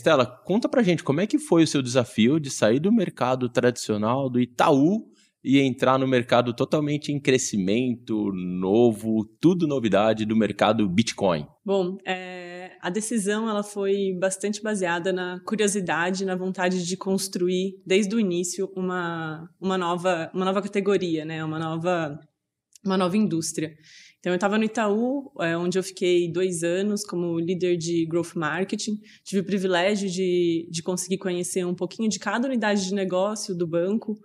Estela, conta pra gente como é que foi o seu desafio de sair do mercado tradicional do Itaú e entrar no mercado totalmente em crescimento, novo, tudo novidade do mercado Bitcoin? Bom, é, a decisão ela foi bastante baseada na curiosidade, na vontade de construir desde o início uma, uma, nova, uma nova categoria, né? uma, nova, uma nova indústria. Então, eu estava no Itaú, é, onde eu fiquei dois anos como líder de Growth Marketing. Tive o privilégio de, de conseguir conhecer um pouquinho de cada unidade de negócio do banco,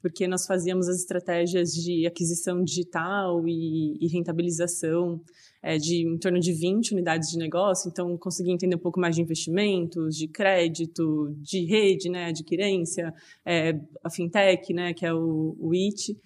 porque nós fazíamos as estratégias de aquisição digital e, e rentabilização é, de em torno de 20 unidades de negócio, então consegui entender um pouco mais de investimentos, de crédito, de rede, né, adquirência, é, a fintech, né, que é o, o IT,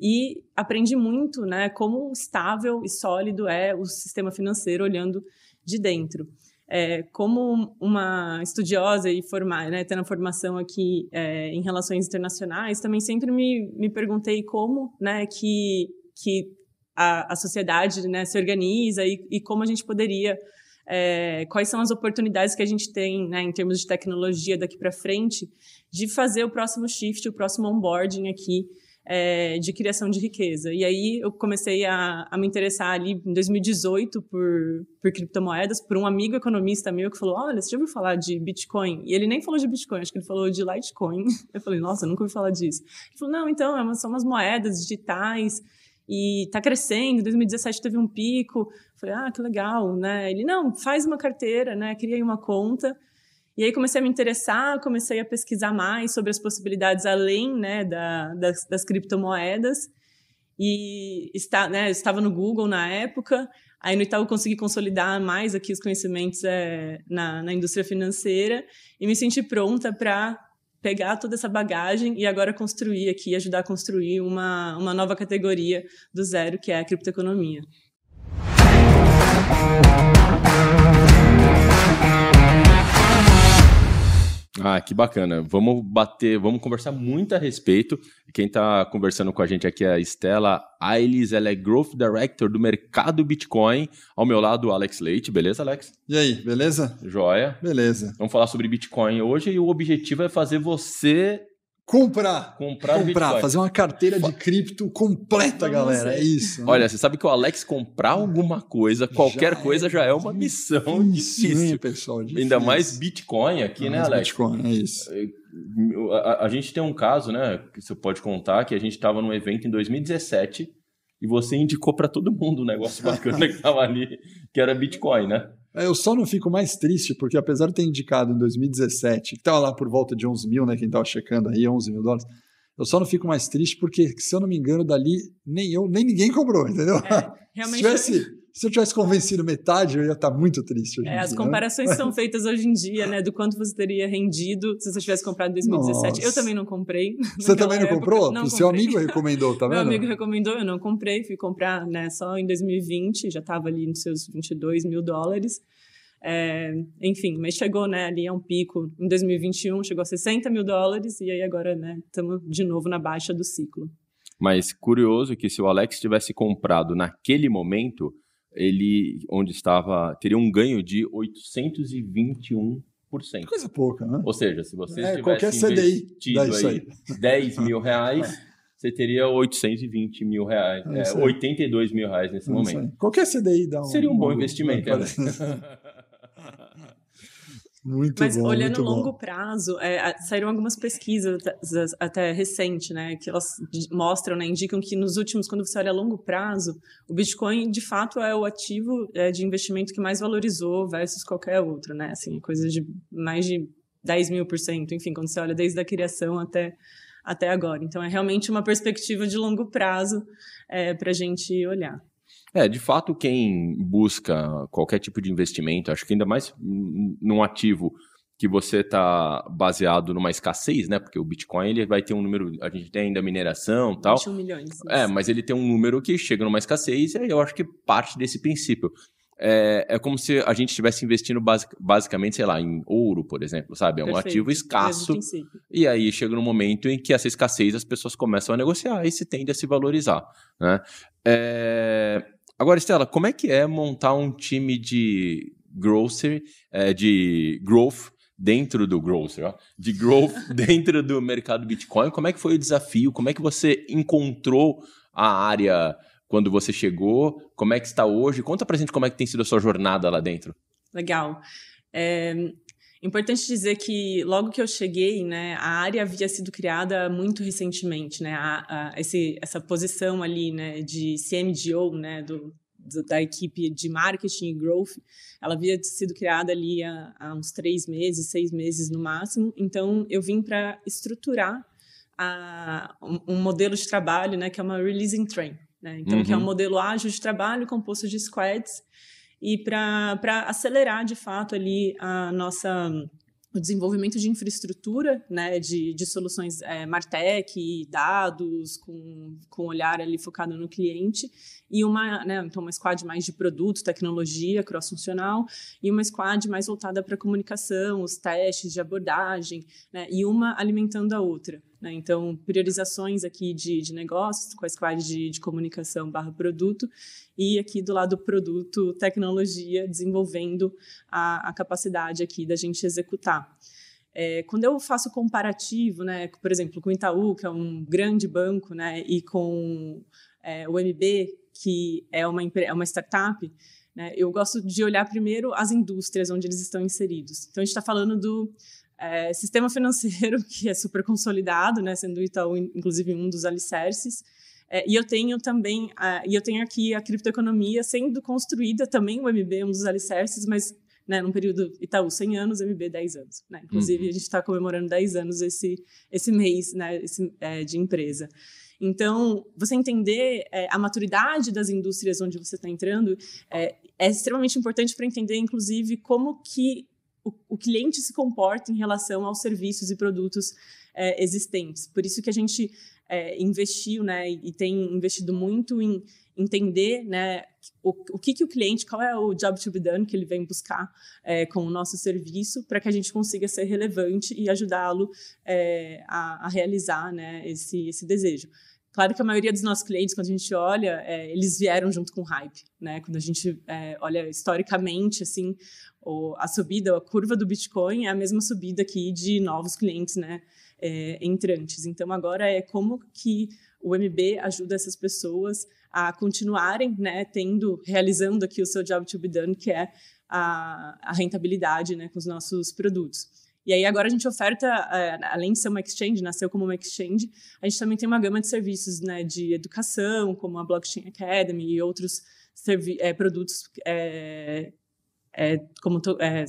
e aprendi muito, né, como estável e sólido é o sistema financeiro olhando de dentro. É, como uma estudiosa e formar, né, tendo a formação aqui é, em relações internacionais, também sempre me, me perguntei como, né, que, que a, a sociedade, né, se organiza e, e como a gente poderia é, quais são as oportunidades que a gente tem, né, em termos de tecnologia daqui para frente, de fazer o próximo shift, o próximo onboarding aqui é, de criação de riqueza. E aí eu comecei a, a, me interessar ali em 2018 por, por criptomoedas, por um amigo economista meu que falou: Olha, você já ouviu falar de Bitcoin? E ele nem falou de Bitcoin, acho que ele falou de Litecoin. Eu falei: Nossa, eu nunca ouvi falar disso. Ele falou: Não, então, é são umas moedas digitais e está crescendo. Em 2017 teve um pico. Eu falei: Ah, que legal, né? Ele: Não, faz uma carteira, né? Cria aí uma conta. E aí comecei a me interessar, comecei a pesquisar mais sobre as possibilidades além né, da, das, das criptomoedas. E está, né, estava no Google na época. Aí no Itaú consegui consolidar mais aqui os conhecimentos é, na, na indústria financeira e me senti pronta para pegar toda essa bagagem e agora construir aqui, ajudar a construir uma, uma nova categoria do zero, que é a criptoeconomia. Ah, que bacana. Vamos bater, vamos conversar muito a respeito. Quem está conversando com a gente aqui é a Estela Ailes, ela é Growth Director do mercado Bitcoin. Ao meu lado, o Alex Leite. Beleza, Alex? E aí, beleza? Joia. Beleza. Vamos falar sobre Bitcoin hoje e o objetivo é fazer você Comprar. Comprar, comprar fazer uma carteira de cripto completa, galera. É isso. Né? Olha, você sabe que o Alex comprar alguma coisa, qualquer já coisa, é já é uma missão difícil. Sim, pessoal. Difícil. Ainda mais Bitcoin aqui, né, Alex? Bitcoin, é isso. A, a, gente tem um caso, né, que você pode contar, que a gente estava num evento em 2017 e você indicou para todo mundo um negócio bacana que estava ali, que era Bitcoin, né? É, eu só não fico mais triste, porque apesar de ter indicado em 2017, que estava lá por volta de 11 mil, né? Quem estava checando aí, 11 mil dólares. Eu só não fico mais triste porque, se eu não me engano, dali nem eu, nem ninguém cobrou, entendeu? É, realmente... se, tivesse, se eu tivesse convencido metade, eu ia estar muito triste. É, as dia, né? comparações né? são feitas hoje em dia, né? Do quanto você teria rendido se você tivesse comprado em 2017. Nossa. Eu também não comprei. Você também não época. comprou? Não o seu amigo recomendou, tá vendo? Meu amigo recomendou, eu não comprei. Fui comprar né, só em 2020, já estava ali nos seus 22 mil dólares. É, enfim, mas chegou né, ali a um pico em 2021, chegou a 60 mil dólares e aí agora estamos né, de novo na baixa do ciclo. Mas curioso que se o Alex tivesse comprado naquele momento, ele onde estava teria um ganho de 821%. Coisa pouca, né? Ou seja, se você é, tivesse investido aí, aí 10 mil reais, é. você teria 820 mil reais, é, 82 mil reais nesse é momento. Qualquer CDI dá um... Seria um bom investimento. Né? Muito Mas bom, olhando longo bom. prazo, é, saíram algumas pesquisas até recente, né, que elas mostram, né, indicam que nos últimos, quando você olha a longo prazo, o Bitcoin de fato é o ativo é, de investimento que mais valorizou versus qualquer outro, né, assim, coisa de mais de 10 mil por cento, enfim, quando você olha desde a criação até até agora. Então é realmente uma perspectiva de longo prazo é, para a gente olhar. É, de fato, quem busca qualquer tipo de investimento, acho que ainda mais num ativo que você está baseado numa escassez, né? Porque o Bitcoin ele vai ter um número, a gente tem ainda mineração e tal. 21 milhões. Isso. É, mas ele tem um número que chega numa escassez e eu acho que parte desse princípio. É, é como se a gente estivesse investindo basic, basicamente, sei lá, em ouro, por exemplo, sabe? É um Perfeito, ativo escasso. E aí chega no momento em que essa escassez as pessoas começam a negociar e se tende a se valorizar, né? É, Agora, Estela, como é que é montar um time de grocery, é, de growth dentro do growth, de growth dentro do mercado Bitcoin. Como é que foi o desafio? Como é que você encontrou a área quando você chegou? Como é que está hoje? Conta pra gente como é que tem sido a sua jornada lá dentro. Legal. É importante dizer que logo que eu cheguei, né, a área havia sido criada muito recentemente, né, a, a, esse, essa posição ali, né, de CMGO, né, do, do, da equipe de marketing e growth, ela havia sido criada ali há, há uns três meses, seis meses no máximo. Então, eu vim para estruturar a, um, um, modelo de trabalho, né, que é uma releasing train. Né? Então, uhum. que é um uhum. modelo ágil de trabalho composto de squads e para acelerar de fato ali a nossa o desenvolvimento de infraestrutura, né, de, de soluções é, Martech, dados, com, com olhar ali focado no cliente, e uma, né, então uma squad mais de produto, tecnologia, cross-funcional, e uma squad mais voltada para comunicação, os testes de abordagem, né, e uma alimentando a outra. Né? Então, priorizações aqui de, de negócios, com a squad de, de comunicação barra produto, e aqui do lado produto, tecnologia, desenvolvendo a, a capacidade aqui da gente executar. É, quando eu faço comparativo, né, por exemplo, com o Itaú, que é um grande banco, né, e com é, o MB, que é uma, é uma startup, né, eu gosto de olhar primeiro as indústrias onde eles estão inseridos. Então, a gente está falando do é, sistema financeiro, que é super consolidado, né, sendo o Itaú, inclusive, um dos alicerces. É, e eu tenho também, e eu tenho aqui a criptoeconomia sendo construída também, o MB, um dos alicerces, mas né, num período Itaú 100 anos, MB 10 anos. Né? Inclusive, uhum. a gente está comemorando 10 anos esse, esse mês né, esse, é, de empresa. Então, você entender é, a maturidade das indústrias onde você está entrando é, é extremamente importante para entender, inclusive, como que o, cliente se comporta em relação aos serviços e produtos é, existentes. Por isso que a gente é, investiu, né, e tem investido muito em entender, né, o, o que, que o cliente, qual é o job to be done que ele vem buscar é, com o nosso serviço, para que a gente consiga ser relevante e ajudá-lo é, a, a, realizar, né, esse, esse desejo. Claro que a maioria dos nossos clientes, quando a gente olha, é, eles vieram junto com hype, né? Quando a gente é, olha historicamente, assim, a subida, a curva do Bitcoin é a mesma subida aqui de novos clientes, né? É, entrantes. Então, agora é como que o MB ajuda essas pessoas a continuarem, né, tendo, realizando aqui o seu job to be done, que é a, a rentabilidade, né, com os nossos produtos. E aí agora a gente oferta, é, além de ser uma exchange, nasceu como uma exchange, a gente também tem uma gama de serviços né, de educação, como a Blockchain Academy e outros é, produtos é, é, como é,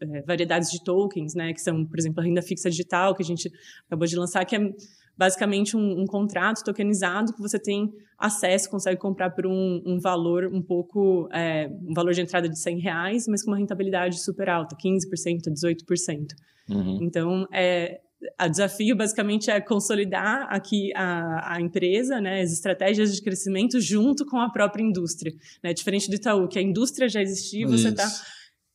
é, variedades de tokens, né, que são, por exemplo, a renda fixa digital, que a gente acabou de lançar, que é basicamente um, um contrato tokenizado que você tem acesso, consegue comprar por um, um valor um pouco, é, um valor de entrada de 100 reais, mas com uma rentabilidade super alta, 15%, 18%. Uhum. Então, é, o desafio basicamente é consolidar aqui a, a, empresa, né, as estratégias de crescimento junto com a própria indústria. Né? Diferente do Itaú, que a indústria já existia, você está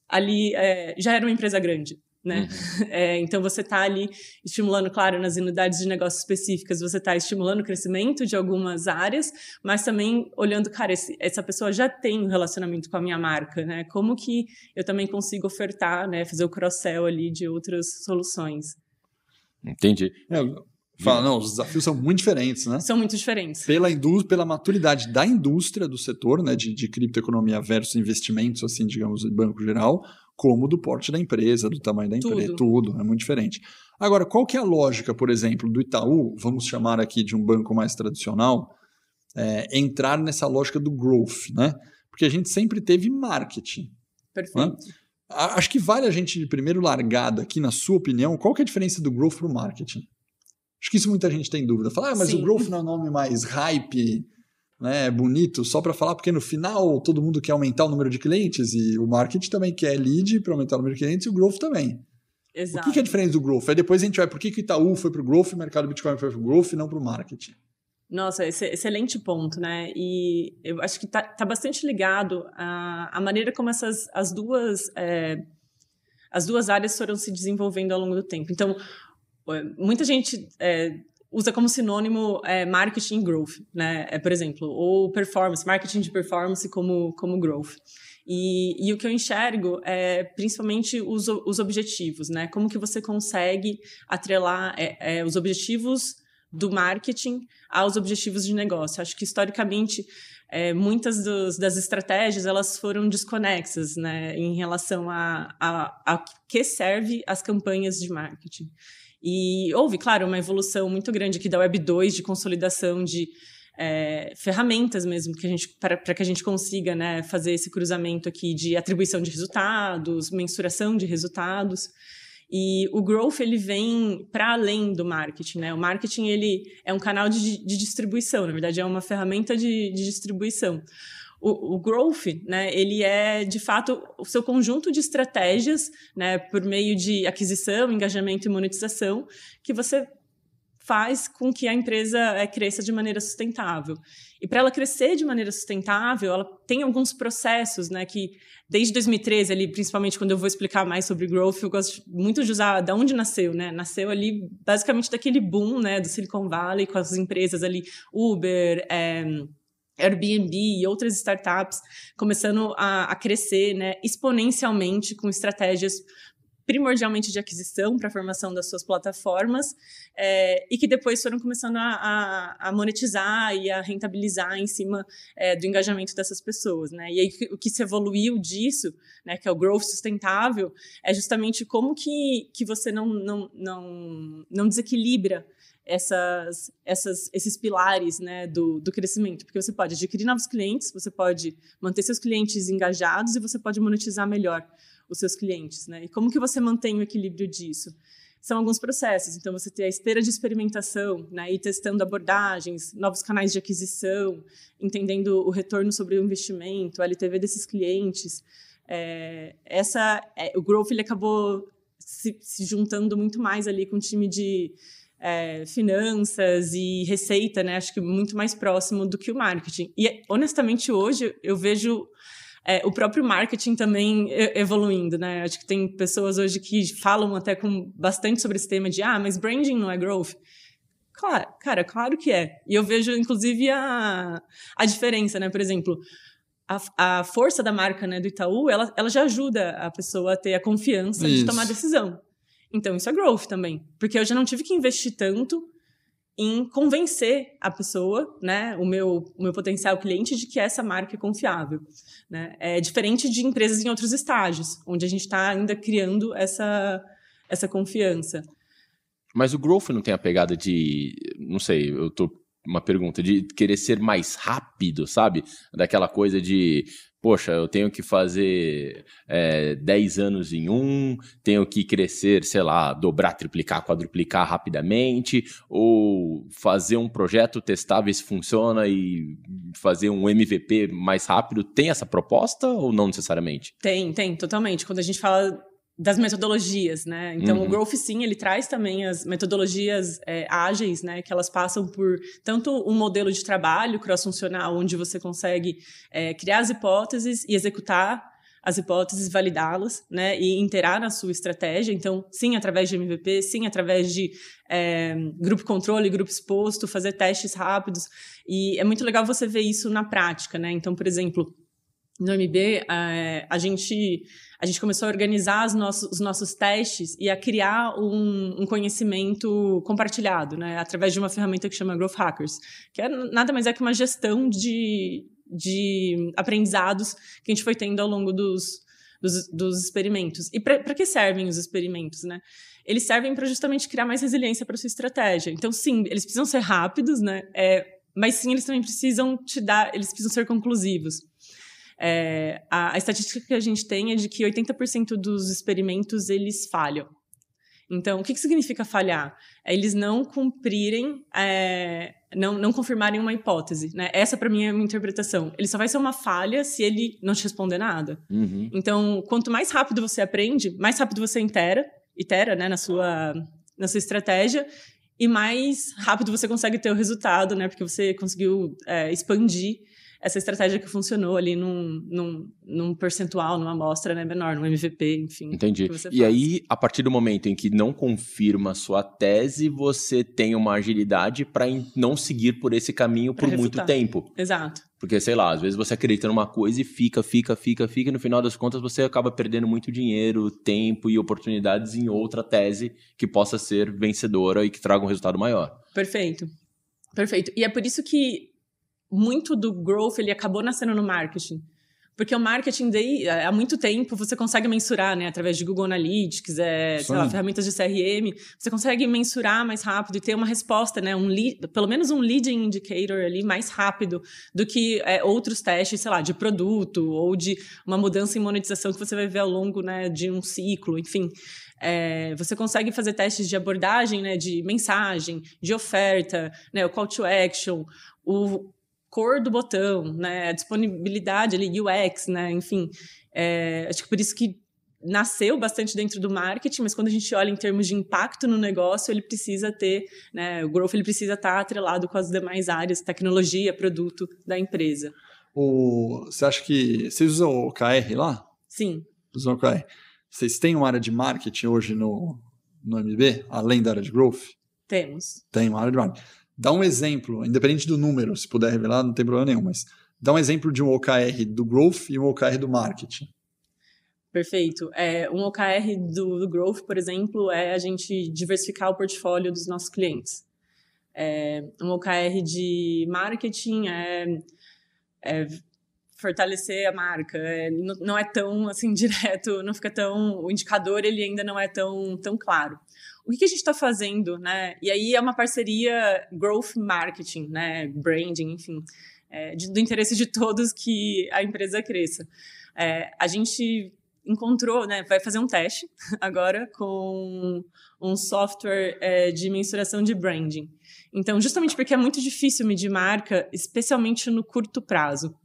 ali, é, já era uma empresa grande né? Uhum. É, então você está ali estimulando, claro, nas unidades de negócio específicas, você está estimulando o crescimento de algumas áreas, mas também olhando, cara, esse, essa pessoa já tem um relacionamento com a minha marca, né? Como que eu também consigo ofertar, né? Fazer o cross-sell ali de outras soluções. Entendi. É, Fala, não, os desafios são muito diferentes, né? São muito diferentes. Pela, indú pela maturidade da indústria do setor, né, de, de criptoeconomia versus investimentos, assim, digamos, de banco geral, como do porte da empresa, do tamanho da empresa, tudo. tudo, é muito diferente. Agora, qual que é a lógica, por exemplo, do Itaú, vamos chamar aqui de um banco mais tradicional, é, entrar nessa lógica do growth, né? Porque a gente sempre teve marketing. Perfeito. Né? Acho que vale a gente, de primeiro largada aqui, na sua opinião, qual que é a diferença do growth para o marketing? Acho que isso muita gente tem dúvida. Fala, ah, mas Sim. o growth não é um nome mais hype, né, bonito só para falar, porque no final todo mundo quer aumentar o número de clientes e o marketing também quer lead para aumentar o número de clientes e o growth também. Exato. O que, é a diferença do growth? Aí depois a gente vai, por que, que o Itaú foi para o growth e o mercado Bitcoin foi para o growth e não para o marketing? Nossa, excelente ponto, né? E eu acho que está tá bastante ligado à, à maneira como essas as duas é, as duas áreas foram se desenvolvendo ao longo do tempo. Então, muita gente é, usa como sinônimo é, marketing growth, né? É, por exemplo, ou performance, marketing de performance como, como growth. E, e, o que eu enxergo é principalmente os, os objetivos, né? Como que você consegue atrelar é, é, os objetivos do marketing aos objetivos de negócio. Acho que historicamente é, muitas dos, das estratégias elas foram desconexas, né? Em relação a, a, a que serve as campanhas de marketing. E houve, claro, uma evolução muito grande aqui da Web 2 de consolidação de é, ferramentas mesmo que a gente para que a gente consiga né, fazer esse cruzamento aqui de atribuição de resultados, mensuração de resultados. E o growth ele vem para além do marketing, né? O marketing ele é um canal de, de distribuição, na verdade é uma ferramenta de, de distribuição. O, o, growth, né, ele é de fato o seu conjunto de estratégias, né, por meio de aquisição, engajamento e monetização, que você faz com que a empresa é, cresça de maneira sustentável. E para ela crescer de maneira sustentável, ela tem alguns processos, né, que desde 2013 ali, principalmente quando eu vou explicar mais sobre growth, eu gosto muito de usar da onde nasceu, né? Nasceu ali basicamente daquele boom, né, do Silicon Valley com as empresas ali Uber, é, Airbnb e outras startups começando a, a crescer né, exponencialmente com estratégias primordialmente de aquisição para a formação das suas plataformas é, e que depois foram começando a, a, a, monetizar e a rentabilizar em cima é, do engajamento dessas pessoas, né? E aí o que se evoluiu disso, né, que é o growth sustentável, é justamente como que, que você não, não, não, não desequilibra essas, essas, esses pilares né, do, do crescimento, porque você pode adquirir novos clientes, você pode manter seus clientes engajados e você pode monetizar melhor os seus clientes, né? E como que você mantém o equilíbrio disso? São alguns processos. Então, você tem a esteira de experimentação, né? Testando abordagens, novos canais de aquisição, entendendo o retorno sobre o investimento, a LTV desses clientes. É, essa, é, o Growth ele acabou se, se, juntando muito mais ali com o time de é, finanças e receita, né? Acho que muito mais próximo do que o marketing. E honestamente hoje eu vejo é, o próprio marketing também evoluindo, né? Acho que tem pessoas hoje que falam até com bastante sobre esse tema de ah, mas branding não é growth. Claro, cara, claro que é. E eu vejo, inclusive, a, a diferença, né? Por exemplo, a, a força da marca né, do Itaú, ela, ela já ajuda a pessoa a ter a confiança isso. de tomar decisão. Então, isso é growth também. Porque eu já não tive que investir tanto em convencer a pessoa, né, o meu, o meu potencial cliente, de que essa marca é confiável. Né? É diferente de empresas em outros estágios, onde a gente está ainda criando essa, essa confiança. Mas o growth não tem a pegada de, não sei, eu tô uma pergunta de querer ser mais rápido, sabe? Daquela coisa de poxa, eu tenho que fazer é, 10 anos em um, tenho que crescer, sei lá, dobrar, triplicar, quadruplicar rapidamente, ou fazer um projeto, testar, ver se funciona e fazer um MVP mais rápido. Tem essa proposta ou não necessariamente? Tem, tem, totalmente. Quando a gente fala das metodologias, né? Então, uhum. o Growth, sim, ele traz também as metodologias é, ágeis, né? Que elas passam por tanto um modelo de trabalho cross-funcional, onde você consegue é, criar as hipóteses e executar as hipóteses, validá-las, né? E interar na sua estratégia. Então, sim, através de MVP, sim, através de é, grupo controle, grupo exposto, fazer testes rápidos. E é muito legal você ver isso na prática, né? Então, por exemplo, no MB, é, a gente a gente começou a organizar os nossos, os nossos testes e a criar um, um, conhecimento compartilhado, né, através de uma ferramenta que chama Growth Hackers, que é nada mais é que uma gestão de, de aprendizados que a gente foi tendo ao longo dos, dos, dos experimentos. E para que servem os experimentos, né? Eles servem para justamente criar mais resiliência para sua estratégia. Então, sim, eles precisam ser rápidos, né? É, mas sim, eles também precisam te dar, eles precisam ser conclusivos. É, a, a, estatística que a gente tem é de que 80% dos experimentos eles falham. Então, o que, que significa falhar? É eles não cumprirem, é, não, não confirmarem uma hipótese. Né? Essa, para mim, é a minha interpretação. Ele só vai ser uma falha se ele não te responder nada. Uhum. Então, quanto mais rápido você aprende, mais rápido você itera, itera né, na, sua, na sua estratégia, e mais rápido você consegue ter o resultado, né? Porque você conseguiu é, expandir essa estratégia que funcionou ali num, num, num percentual, numa amostra né, menor, num MVP, enfim. Entendi. E aí, a partir do momento em que não confirma a sua tese, você tem uma agilidade para não seguir por esse caminho por muito tempo. Exato. Porque, sei lá, às vezes você acredita numa coisa e fica, fica, fica, fica, e no final das contas você acaba perdendo muito dinheiro, tempo e oportunidades em outra tese que possa ser vencedora e que traga um resultado maior. Perfeito. Perfeito. E é por isso que muito do growth ele acabou nascendo no marketing. Porque o marketing daí, há muito tempo, você consegue mensurar, né? Através de Google Analytics, é, sei lá, ferramentas de CRM, você consegue mensurar mais rápido e ter uma resposta, né? Um lead, pelo menos um leading indicator ali mais rápido do que é, outros testes, sei lá, de produto ou de uma mudança em monetização que você vai ver ao longo né, de um ciclo, enfim. É, você consegue fazer testes de abordagem, né, de mensagem, de oferta, né, o call to action, o cor do botão, né, a disponibilidade ali, UX, né, enfim. É, acho que por isso que nasceu bastante dentro do marketing, mas quando a gente olha em termos de impacto no negócio, ele precisa ter, né, o growth ele precisa estar atrelado com as demais áreas, tecnologia, produto da empresa. O, você acha que vocês usam o OKR lá? Sim. Usam o OKR. Vocês têm uma área de marketing hoje no, no MB, além da área de growth? Temos. Tem uma área de marketing. Dá um exemplo, independente do número, se puder revelar, não tem problema nenhum, mas dá um exemplo de um OKR do growth e um OKR do marketing. Perfeito. É, um OKR do, do, growth, por exemplo, é a gente diversificar o portfólio dos nossos clientes. É, um OKR de marketing é, é fortalecer a marca. É, não, não, é tão assim direto, não fica tão o indicador ele ainda não é tão tão claro o que, a gente está fazendo, né? E aí é uma parceria growth marketing, né? Branding, enfim, é, de, do interesse de todos que a empresa cresça. É, a gente encontrou, né? Vai fazer um teste agora com um software é, de mensuração de branding. Então, justamente porque é muito difícil medir marca, especialmente no curto prazo.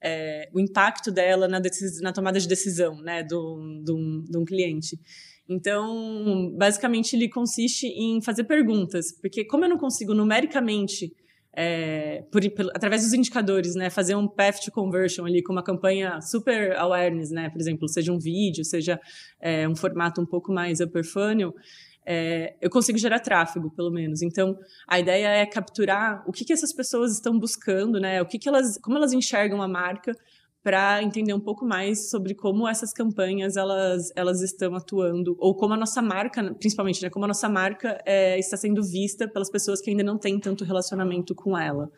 É, o impacto dela na, na, tomada de decisão né, de um cliente. Então, basicamente, ele consiste em fazer perguntas, porque como eu não consigo numericamente, é, por, por, através dos indicadores, né, fazer um path to conversion ali com uma campanha super awareness, né, por exemplo, seja um vídeo, seja é, um formato um pouco mais upper funnel, é, eu consigo gerar tráfego, pelo menos. Então, a ideia é capturar o que, que essas pessoas estão buscando, né, o que, que elas, como elas enxergam a marca, para entender um pouco mais sobre como essas campanhas elas, elas estão atuando, ou como a nossa marca, principalmente, né, como a nossa marca é, está sendo vista pelas pessoas que ainda não têm tanto relacionamento com ela.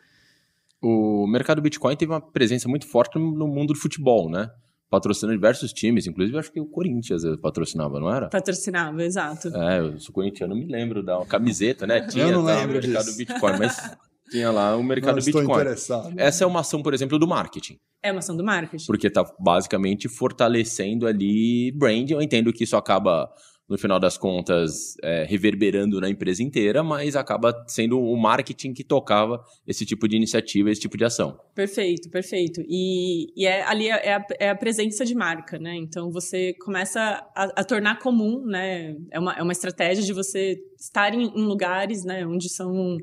O mercado Bitcoin teve uma presença muito forte no mundo do futebol, né? Patrocinando diversos times, inclusive acho que o Corinthians patrocinava, não era? Patrocinava, exato. É, eu sou corintiano, me lembro da camiseta, né? Tinha eu não tá, lembro o mercado disso. Bitcoin, mas tinha lá o mercado Não Bitcoin. Interessado. Essa é uma ação, por exemplo, do marketing. É uma ação do marketing. Porque está basicamente fortalecendo ali brand. Eu entendo que isso acaba, no final das contas, é, reverberando na empresa inteira, mas acaba sendo o marketing que tocava esse tipo de iniciativa, esse tipo de ação. Perfeito, perfeito. E, e é, ali é a, é a, presença de marca, né? Então você começa a, a, tornar comum, né? É uma, é uma estratégia de você estar em, em lugares, né, onde são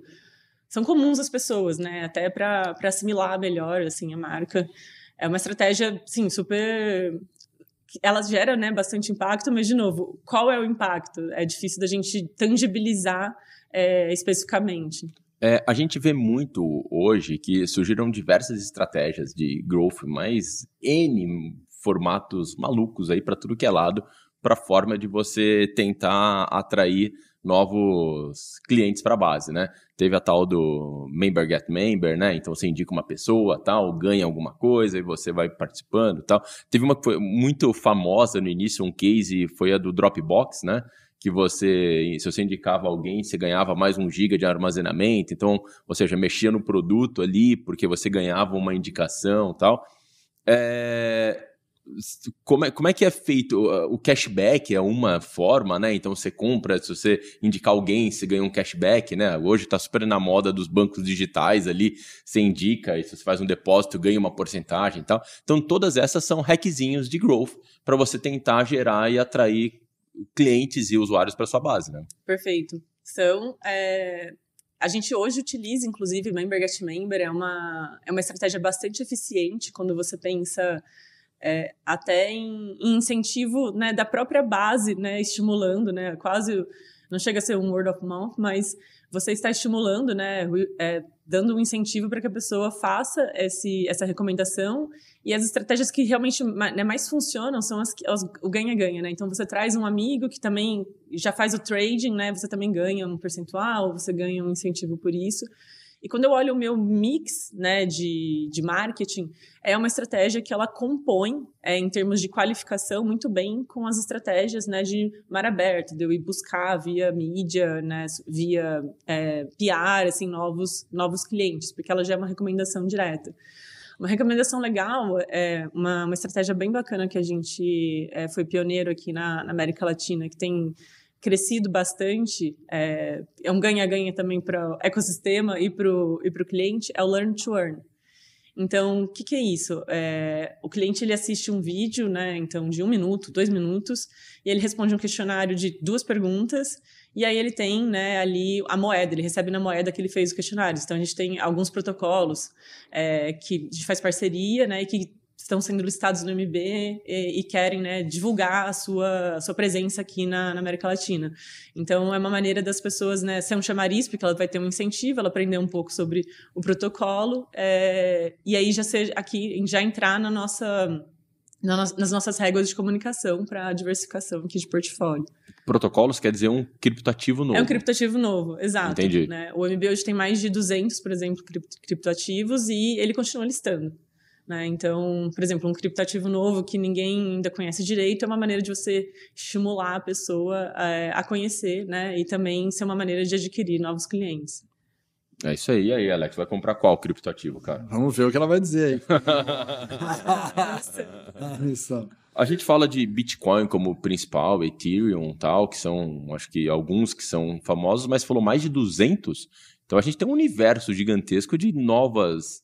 são comuns às pessoas, né? Até para assimilar melhor assim a marca. É uma estratégia, sim, super ela gera né, bastante impacto, mas, de novo, qual é o impacto? É difícil da gente tangibilizar é, especificamente. É, a gente vê muito hoje que surgiram diversas estratégias de growth, mas N formatos malucos aí para tudo que é lado, para forma de você tentar atrair novos clientes para a base, né? Teve a tal do member get member, né? Então você indica uma pessoa, tal, ganha alguma coisa e você vai participando, tal. Teve uma que foi muito famosa no início, um case foi a do Dropbox, né? Que você, se você indicava alguém, você ganhava mais um giga de armazenamento. Então, ou seja, mexia no produto ali porque você ganhava uma indicação, tal. É, como é, como é que é feito? O cashback é uma forma, né? Então você compra, se você indicar alguém, você ganha um cashback, né? Hoje está super na moda dos bancos digitais ali, você indica, e se você faz um depósito, ganha uma porcentagem e tal. Então todas essas são hackzinhos de growth para você tentar gerar e atrair clientes e usuários para sua base, né? Perfeito. São. É a gente hoje utiliza, inclusive, Member Get Member, é uma, é uma estratégia bastante eficiente quando você pensa é, até em, incentivo né, da própria base, né, estimulando, né, quase, não chega a ser um word of mouth, mas você está estimulando, né, é, dando um incentivo para que a pessoa faça esse, essa recomendação e as estratégias que realmente né, mais funcionam são as, as o ganha-ganha, né? Então você traz um amigo que também já faz o trading, né? Você também ganha um percentual, você ganha um incentivo por isso. E quando eu olho o meu mix né, de, de marketing, é uma estratégia que ela compõe, é, em termos de qualificação, muito bem com as estratégias né, de mar aberto, de eu ir buscar via mídia, né, via é, PR, assim, novos, novos clientes, porque ela já é uma recomendação direta. Uma recomendação legal, é uma, uma estratégia bem bacana que a gente é, foi pioneiro aqui na, na, América Latina, que tem crescido bastante, é, é um ganha-ganha também para o ecossistema e para o e cliente, é o Learn to Earn. Então, o que, que, é isso? É, o cliente ele assiste um vídeo, né? Então, de um minuto, dois minutos, e ele responde um questionário de duas perguntas, e aí ele tem, né, ali a moeda, ele recebe na moeda que ele fez o questionário. Então, a gente tem alguns protocolos é, que a gente faz parceria, né, e que estão sendo listados no MB e, e querem né, divulgar a sua, a sua presença aqui na, na, América Latina. Então, é uma maneira das pessoas né, ser um chamariz, porque ela vai ter um incentivo, ela aprender um pouco sobre o protocolo, é, e aí já ser aqui, já entrar na nossa, nas nossas regras de comunicação para a diversificação aqui de portfólio. Protocolos quer dizer um criptoativo novo. É um criptoativo novo, exato. Entendi. Né? O MB hoje tem mais de 200, por exemplo, criptoativos e ele continua listando. Né? Então, por exemplo, um criptativo novo que ninguém ainda conhece direito é uma maneira de você estimular a pessoa é, a conhecer, né? E também ser uma maneira de adquirir novos clientes. É isso aí. E aí, Alex, vai comprar qual criptoativo, cara? Vamos ver o que ela vai dizer aí. a gente fala de Bitcoin como principal, Ethereum tal, que são, acho que alguns que são famosos, mas falou mais de 200. Então a gente tem um universo gigantesco de novas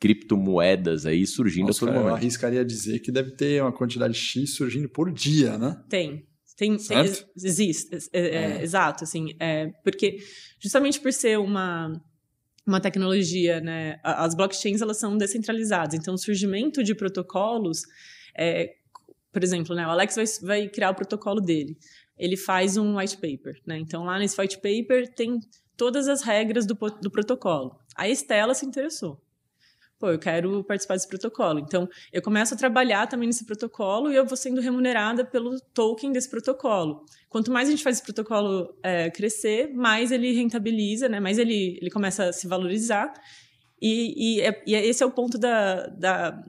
criptomoedas aí surgindo Nossa, a todo cara, momento. Eu arriscaria dizer que deve ter uma quantidade X surgindo por dia, né? Tem. Tem, tem existe, é, é, é. exato, assim, é, porque justamente por ser uma, uma tecnologia, né, as blockchains elas são descentralizadas, então o surgimento de protocolos, é, por exemplo, né, o Alex vai, vai criar o protocolo dele, ele faz um white paper, né, então lá nesse white paper tem todas as regras do, do protocolo. A Estela se interessou pô, eu quero participar desse protocolo. Então, eu começo a trabalhar também nesse protocolo e eu vou sendo remunerada pelo token desse protocolo. Quanto mais a gente faz esse protocolo é, crescer, mais ele rentabiliza, né? mais ele, ele começa a se valorizar. E, e, é, e esse é o ponto da, da,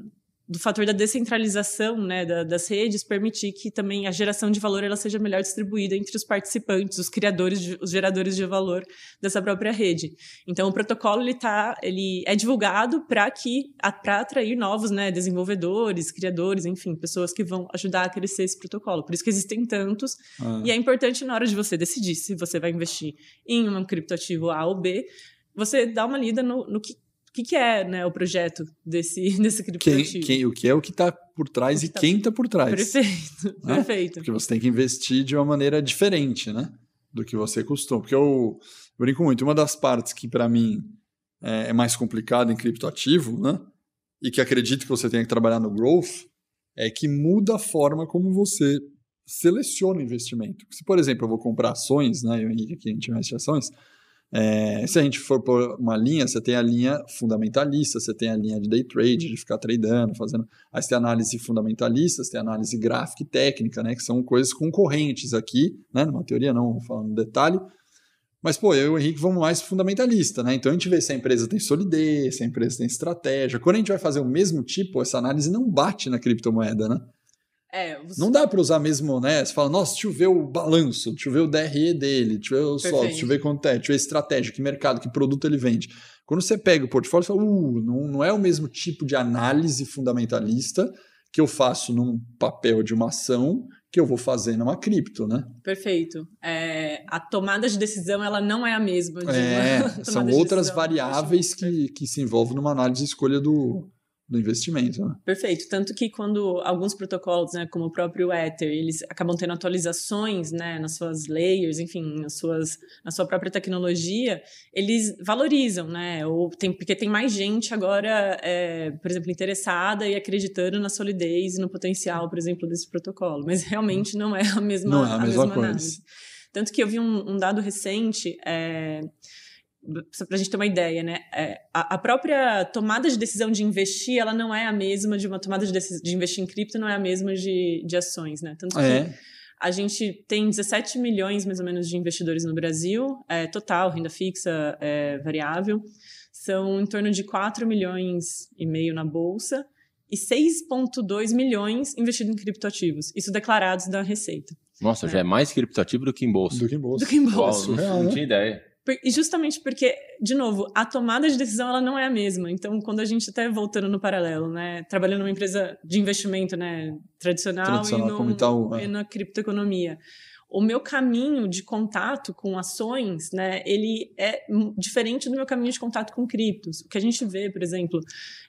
do fator da descentralização né, da, das redes permitir que também a geração de valor ela seja melhor distribuída entre os participantes, os criadores, de, os geradores de valor dessa própria rede. Então o protocolo ele tá, ele é divulgado para que para atrair novos né, desenvolvedores, criadores, enfim, pessoas que vão ajudar a crescer esse protocolo. Por isso que existem tantos ah. e é importante na hora de você decidir se você vai investir em um criptoativo A ou B, você dá uma lida no, no que o que, que, é né, o projeto desse, desse criptoativo. Quem, quem, o que é o que está por trás e tá... quem está por trás. Perfeito, né? perfeito. Porque você tem que investir de uma maneira diferente, né? Do que você costuma. Porque eu, eu brinco muito, uma das partes que para mim é, é mais complicada em criptoativo, né? E que acredito que você tenha que trabalhar no growth, é que muda a forma como você seleciona o investimento. Se, por exemplo, eu vou comprar ações, né? Eu e Henrique aqui a gente investe ações, é, se a gente for por uma linha, você tem a linha fundamentalista, você tem a linha de day trade, de ficar tradando, fazendo. Aí você tem análise fundamentalista, você tem análise gráfica e técnica, né? Que são coisas concorrentes aqui, né? Numa teoria, não falando no detalhe. Mas, pô, eu e o Henrique vamos mais fundamentalista, né? Então a gente vê se a empresa tem solidez, se a empresa tem estratégia. Quando a gente vai fazer o mesmo tipo, essa análise não bate na criptomoeda, né? É, você... Não dá para usar mesmo, né? Você fala, nossa, deixa eu ver o balanço, deixa eu ver o DRE dele, deixa eu ver o sócio, deixa eu ver quanto é, deixa eu ver a estratégia, que mercado, que produto ele vende. Quando você pega o portfólio, você fala, uh, não, não é o mesmo tipo de análise fundamentalista que eu faço num papel de uma ação que eu vou fazer numa cripto, né? Perfeito. É, a tomada de decisão ela não é a mesma. é, são outras variáveis que, que se envolvem numa análise de escolha do, do investimento. Né? Perfeito. Tanto que quando alguns protocolos, né, como o próprio Ether, eles acabam tendo atualizações né, nas suas layers, enfim, nas suas, na sua própria tecnologia, eles valorizam, né? Ou tem, porque tem mais gente agora, é, por exemplo, interessada e acreditando na solidez e no potencial, por exemplo, desse protocolo. Mas realmente não é a mesma, não é a, a mesma, mesma coisa. Análise. Tanto que eu vi um, um dado recente. É, para a gente ter uma ideia, né? É, a, a, própria tomada de decisão de investir, ela não é a mesma de uma tomada de, de investir em cripto, não é a mesma de, de ações, né? Tanto é. que a gente tem 17 milhões, mais ou menos, de investidores no Brasil, é, total, renda fixa, é, variável. São em torno de 4 milhões e meio na Bolsa e 6,2 milhões investidos em criptoativos. Isso declarados da Receita. Nossa, já é mais criptoativo do que em bolsa. Do que em bolsa. Do que em bolsa. Uau, não, não tinha ideia. E justamente porque, de novo, a tomada de decisão ela não é a mesma. Então, quando a gente até voltando no paralelo, né, trabalhando numa empresa de investimento, né, tradicional, tradicional e, no, Itaú, é. e na criptoeconomia, o meu caminho de contato com ações, né, ele é diferente do meu caminho de contato com criptos. O que a gente vê, por exemplo,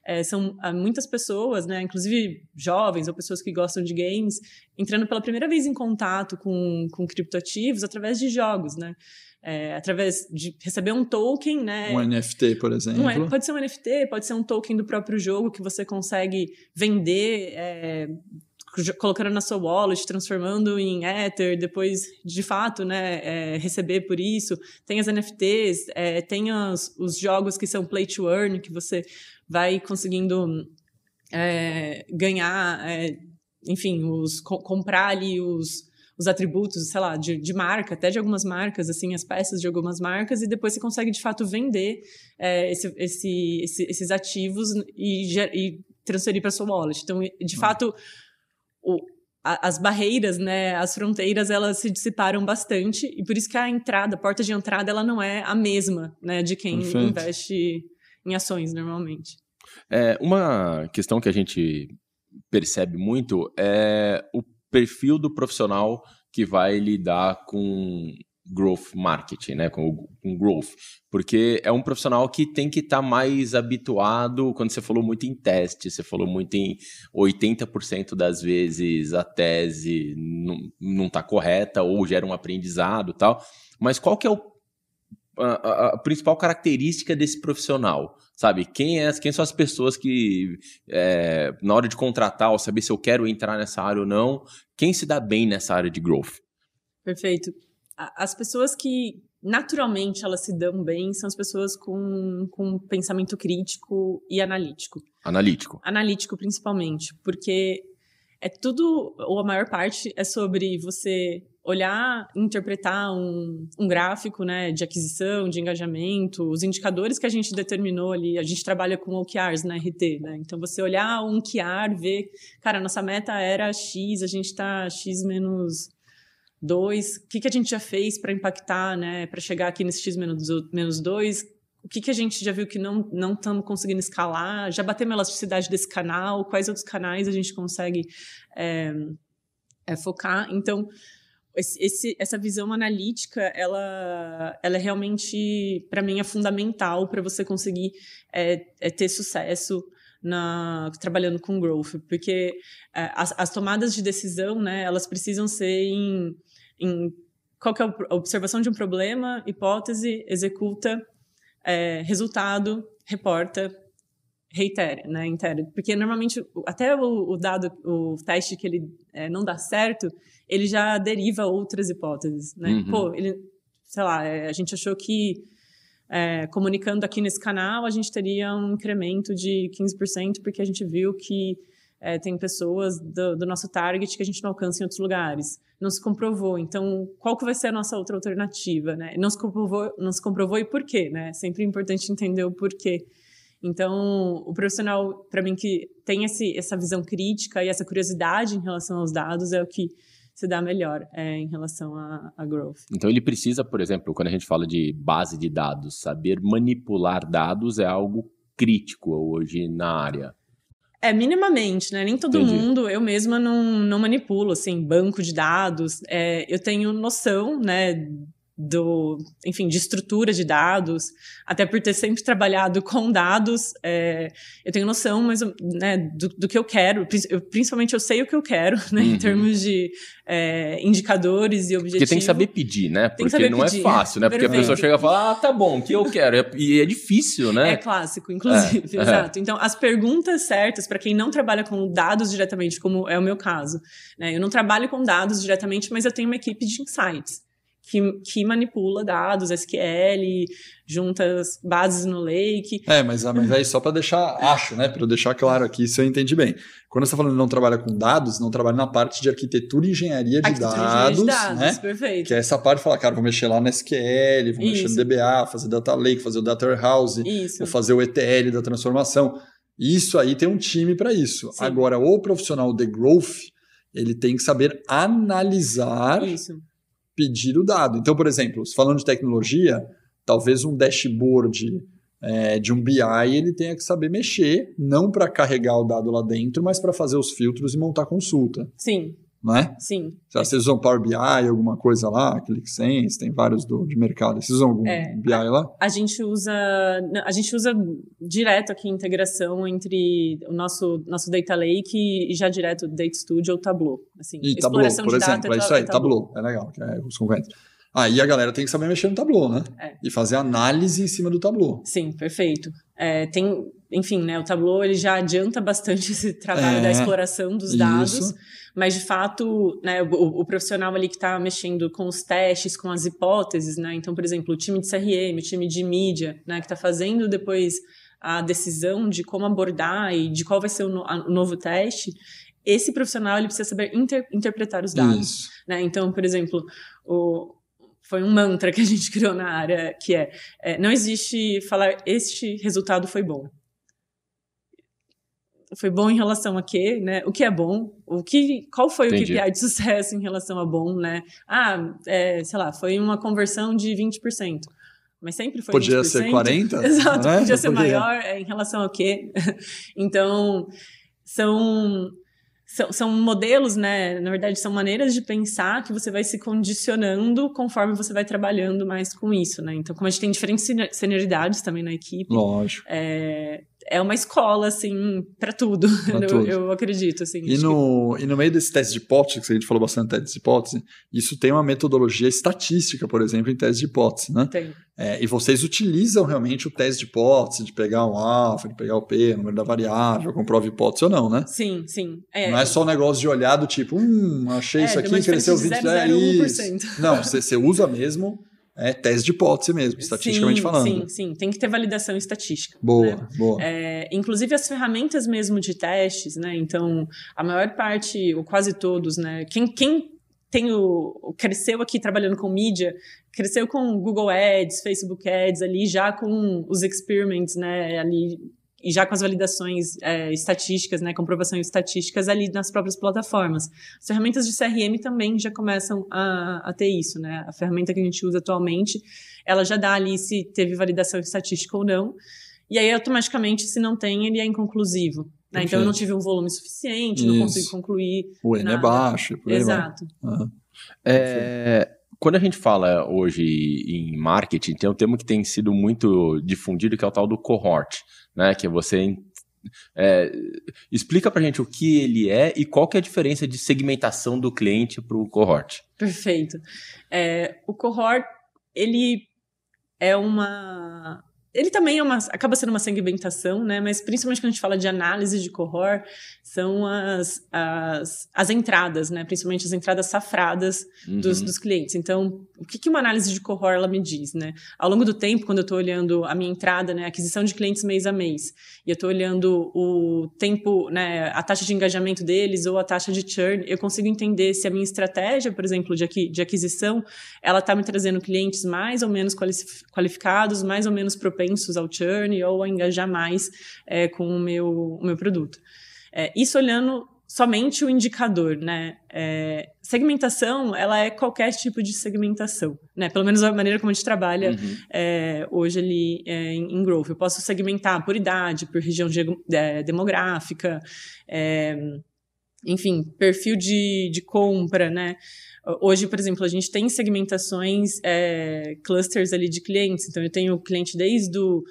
é, são ah, muitas pessoas, né, inclusive jovens ou pessoas que gostam de games, entrando pela primeira vez em contato com, com criptoativos através de jogos, né? É, através de receber um token, né? Um NFT, por exemplo. Um, pode ser um NFT, pode ser um token do próprio jogo que você consegue vender. É, colocando na sua wallet, transformando em Ether, depois, de fato, né, é, receber por isso. Tem as NFTs, é, tem os, os, jogos que são play to earn, que você vai conseguindo é, ganhar, é, enfim, os, comprar ali os, os atributos, sei lá, de, de, marca, até de algumas marcas, assim, as peças de algumas marcas, e depois você consegue, de fato, vender é, esse, esse, esse, esses ativos e, e transferir para sua wallet. Então, de hum. fato, o, as barreiras, né, as fronteiras, elas se dissiparam bastante, e por isso que a entrada, a porta de entrada, ela não é a mesma, né, de quem Perfeito. investe em ações, normalmente. É, uma questão que a gente percebe muito é o perfil do profissional que vai lidar com growth marketing, né, com, com growth, porque é um profissional que tem que estar tá mais habituado, quando você falou muito em teste, você falou muito em 80% das vezes a tese não está correta ou gera um aprendizado tal, mas qual que é o a, a, principal característica desse profissional, sabe? Quem, é, quem são as pessoas que, é, na hora de contratar ou saber se eu quero entrar nessa área ou não, quem se dá bem nessa área de growth? Perfeito. As pessoas que naturalmente elas se dão bem são as pessoas com, com pensamento crítico e analítico. Analítico. Analítico, principalmente, porque é tudo, ou a maior parte, é sobre você olhar, interpretar um, um gráfico né, de aquisição, de engajamento, os indicadores que a gente determinou ali, a gente trabalha com OKRs na RT, né? Então você olhar um OKR, ver, cara, nossa meta era X, a gente está X menos 2, o que, que a gente já fez para impactar, né, para chegar aqui nesse X menos, menos 2, o que, que a gente já viu que não não estamos conseguindo escalar, já batemos a elasticidade desse canal, quais outros canais a gente consegue é, é, focar. Então, esse, essa visão analítica, ela, ela é realmente, para mim, é fundamental para você conseguir é, é, ter sucesso na, trabalhando com growth, porque é, as, as, tomadas de decisão, né, elas precisam ser em, em qual é a observação de um problema, hipótese, executa, é, resultado, reporta, reitere, né, intere. Porque normalmente até o, o, dado, o teste que ele é, não dá certo, ele já deriva outras hipóteses, né? Uhum. Pô, ele, sei lá, é, a gente achou que é, comunicando aqui nesse canal a gente teria um incremento de 15% porque a gente viu que é, tem pessoas do, do, nosso target que a gente não alcança em outros lugares. Não se comprovou. Então, qual que vai ser a nossa outra alternativa, né? Não se comprovou, não se comprovou e por quê, né? Sempre é importante entender o porquê. Então, o profissional, para mim, que tem esse, essa visão crítica e essa curiosidade em relação aos dados é o que se dá melhor é, em relação a, a, growth. Então, ele precisa, por exemplo, quando a gente fala de base de dados, saber manipular dados é algo crítico hoje na área. É, minimamente, né? Nem todo Entendi. mundo, eu mesma não, não manipulo, assim, banco de dados. É, eu tenho noção, né, do, enfim, de estrutura de dados, até por ter sempre trabalhado com dados, é, eu tenho noção, mas né, do, do, que eu quero, eu, principalmente eu sei o que eu quero, né, uhum. em termos de é, indicadores e objetivos. Porque tem que saber pedir, né? Porque não é pedir. é fácil, né? Porque Perfeito. a pessoa chega e fala, ah, tá bom, o que eu quero, e é difícil, né? É clássico, inclusive, é, exato. Então, as perguntas certas para quem não trabalha com dados diretamente, como é o meu caso, né? Eu não trabalho com dados diretamente, mas eu tenho uma equipe de insights que, que manipula dados, SQL, junta as bases no Lake. É, mas, mas aí só para deixar, acho, né, para deixar claro aqui se eu entendi bem. Quando você está falando que não trabalha com dados, não trabalha na parte de arquitetura e engenharia de arquitetura dados, engenharia de dados né? Perfeito. Que é essa parte de falar, cara, vou mexer lá no SQL, vou Isso. mexer no DBA, fazer data lake, fazer o data warehouse, isso. vou fazer o ETL da transformação. Isso aí tem um time para isso. Sim. Agora, o profissional de growth, ele tem que saber analisar isso pedir o dado. Então, por exemplo, falando de tecnologia, talvez um dashboard é, de um BI ele tenha que saber mexer, não para carregar o dado lá dentro, mas para fazer os filtros e montar consulta. Sim, não é? Sim. Vocês usam Power BI, alguma coisa lá, ClickSense, tem vários do, de mercado. Vocês usam algum é, BI lá? A gente usa, a gente usa direto aqui integração entre o nosso, nosso Data Lake e já direto Data Studio ou Tableau. Assim, e Tableau, por exemplo, é isso aí, Tableau. Tableau, é legal, que é os concorrentes. Aí a galera tem que saber mexer no Tableau, né? É. E fazer análise em cima do Tableau. Sim, perfeito. É, tem, enfim, né, o Tableau ele já adianta bastante esse trabalho é, da exploração dos dados. Isso mas de fato, né, o, o profissional ali que está mexendo com os testes, com as hipóteses, né? Então, por exemplo, o time de CRM, o time de mídia, né, que está fazendo depois a decisão de como abordar e de qual vai ser o, no, a, o novo teste, esse profissional ele precisa saber inter, interpretar os dados. Né? Então, por exemplo, o, foi um mantra que a gente criou na área, que é, é não existe falar este resultado foi bom foi bom em relação a quê, né? O que é bom? O que, qual foi Entendi. o KPI de sucesso em relação a bom, né? Ah, é, sei lá, foi uma conversão de 20%. Mas sempre foi Podia 20%. ser 40%? Exato, né? podia ser podia. maior é, em relação ao quê. então, são, são, são modelos, né? Na verdade, são maneiras de pensar que você vai se condicionando conforme você vai trabalhando mais com isso, né? Então, como a gente tem diferentes senioridades também na equipe. Lógico. É, é uma escola, assim, para tudo. Tudo. eu, acredito, assim. E no, que... e no meio desse teste de hipótese, que a gente falou bastante teste de hipótese, isso tem uma metodologia estatística, por exemplo, em teste de hipótese, né? Tem. É, e vocês utilizam realmente o teste de hipótese, de pegar o alfa, de pegar o p, o número da variável, comprova hipótese ou não, né? Sim, sim. É, não é só um negócio de olhar do tipo, hum, achei é, isso aqui, cresceu 20, é isso. Não, você, você usa mesmo é tese de hipótese mesmo, estatisticamente sim, falando. Sim, sim, tem que ter validação estatística. Boa, né? boa. É, inclusive as ferramentas mesmo de testes, né? Então, a maior parte, ou quase todos, né? Quem, quem tem o, cresceu aqui trabalhando com mídia, cresceu com Google Ads, Facebook Ads ali, já com os experiments, né? Ali e já com as validações é, estatísticas, né, comprovações estatísticas ali nas próprias plataformas. As ferramentas de CRM também já começam a, a ter isso, né? A ferramenta que a gente usa atualmente, ela já dá ali se teve validação estatística ou não. E aí, automaticamente, se não tem, ele é inconclusivo. Né? Então, eu não tive um volume suficiente, isso. não consigo concluir. O N é nada. é baixo. Exato. Uhum. É, quando a gente fala hoje em marketing, tem um termo que tem sido muito difundido, que é o tal do cohort né? Que você é, explica para gente o que ele é e qual que é a diferença de segmentação do cliente para o cohort. Perfeito. É, o cohort ele é uma ele também é uma, acaba sendo uma segmentação, né? Mas principalmente quando a gente fala de análise de cohort, são as, as, as entradas, né? Principalmente as entradas safradas uhum. dos, dos clientes. Então, o que, que uma análise de cohort ela me diz, né? Ao longo do tempo, quando eu estou olhando a minha entrada, né? Aquisição de clientes mês a mês, e eu estou olhando o tempo, né? A taxa de engajamento deles ou a taxa de churn, eu consigo entender se a minha estratégia, por exemplo, de, aqui, de aquisição, ela está me trazendo clientes mais ou menos qualificados, mais ou menos propensos propensos ao churn ou a engajar mais é, com o meu, o meu produto. É, isso olhando somente o indicador, né? É, segmentação, ela é qualquer tipo de segmentação, né? Pelo menos a maneira como a gente trabalha uhum. é, hoje ali é, em, em, Growth. Eu posso segmentar por idade, por região de, é, demográfica, é, enfim, perfil de, de compra, né? Hoje, por exemplo, a gente tem segmentações, é, clusters ali de clientes. Então, eu tenho cliente desde o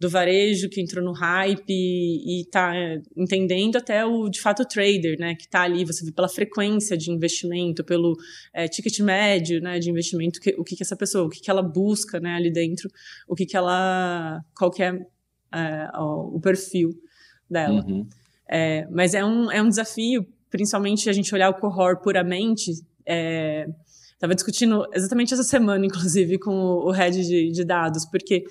do varejo que entrou no hype e, está é, entendendo até o, de fato, o trader, né? Que está ali, você vê pela frequência de investimento, pelo é, ticket médio, né? De investimento, que, o que, que essa pessoa, o que, que ela busca, né? Ali dentro, o que que ela, qual que é, é o, o perfil dela. Uhum. É, mas é um, é um desafio, principalmente a gente olhar o cohort puramente, é, Estava discutindo exatamente essa semana, inclusive, com o head de, de, dados, porque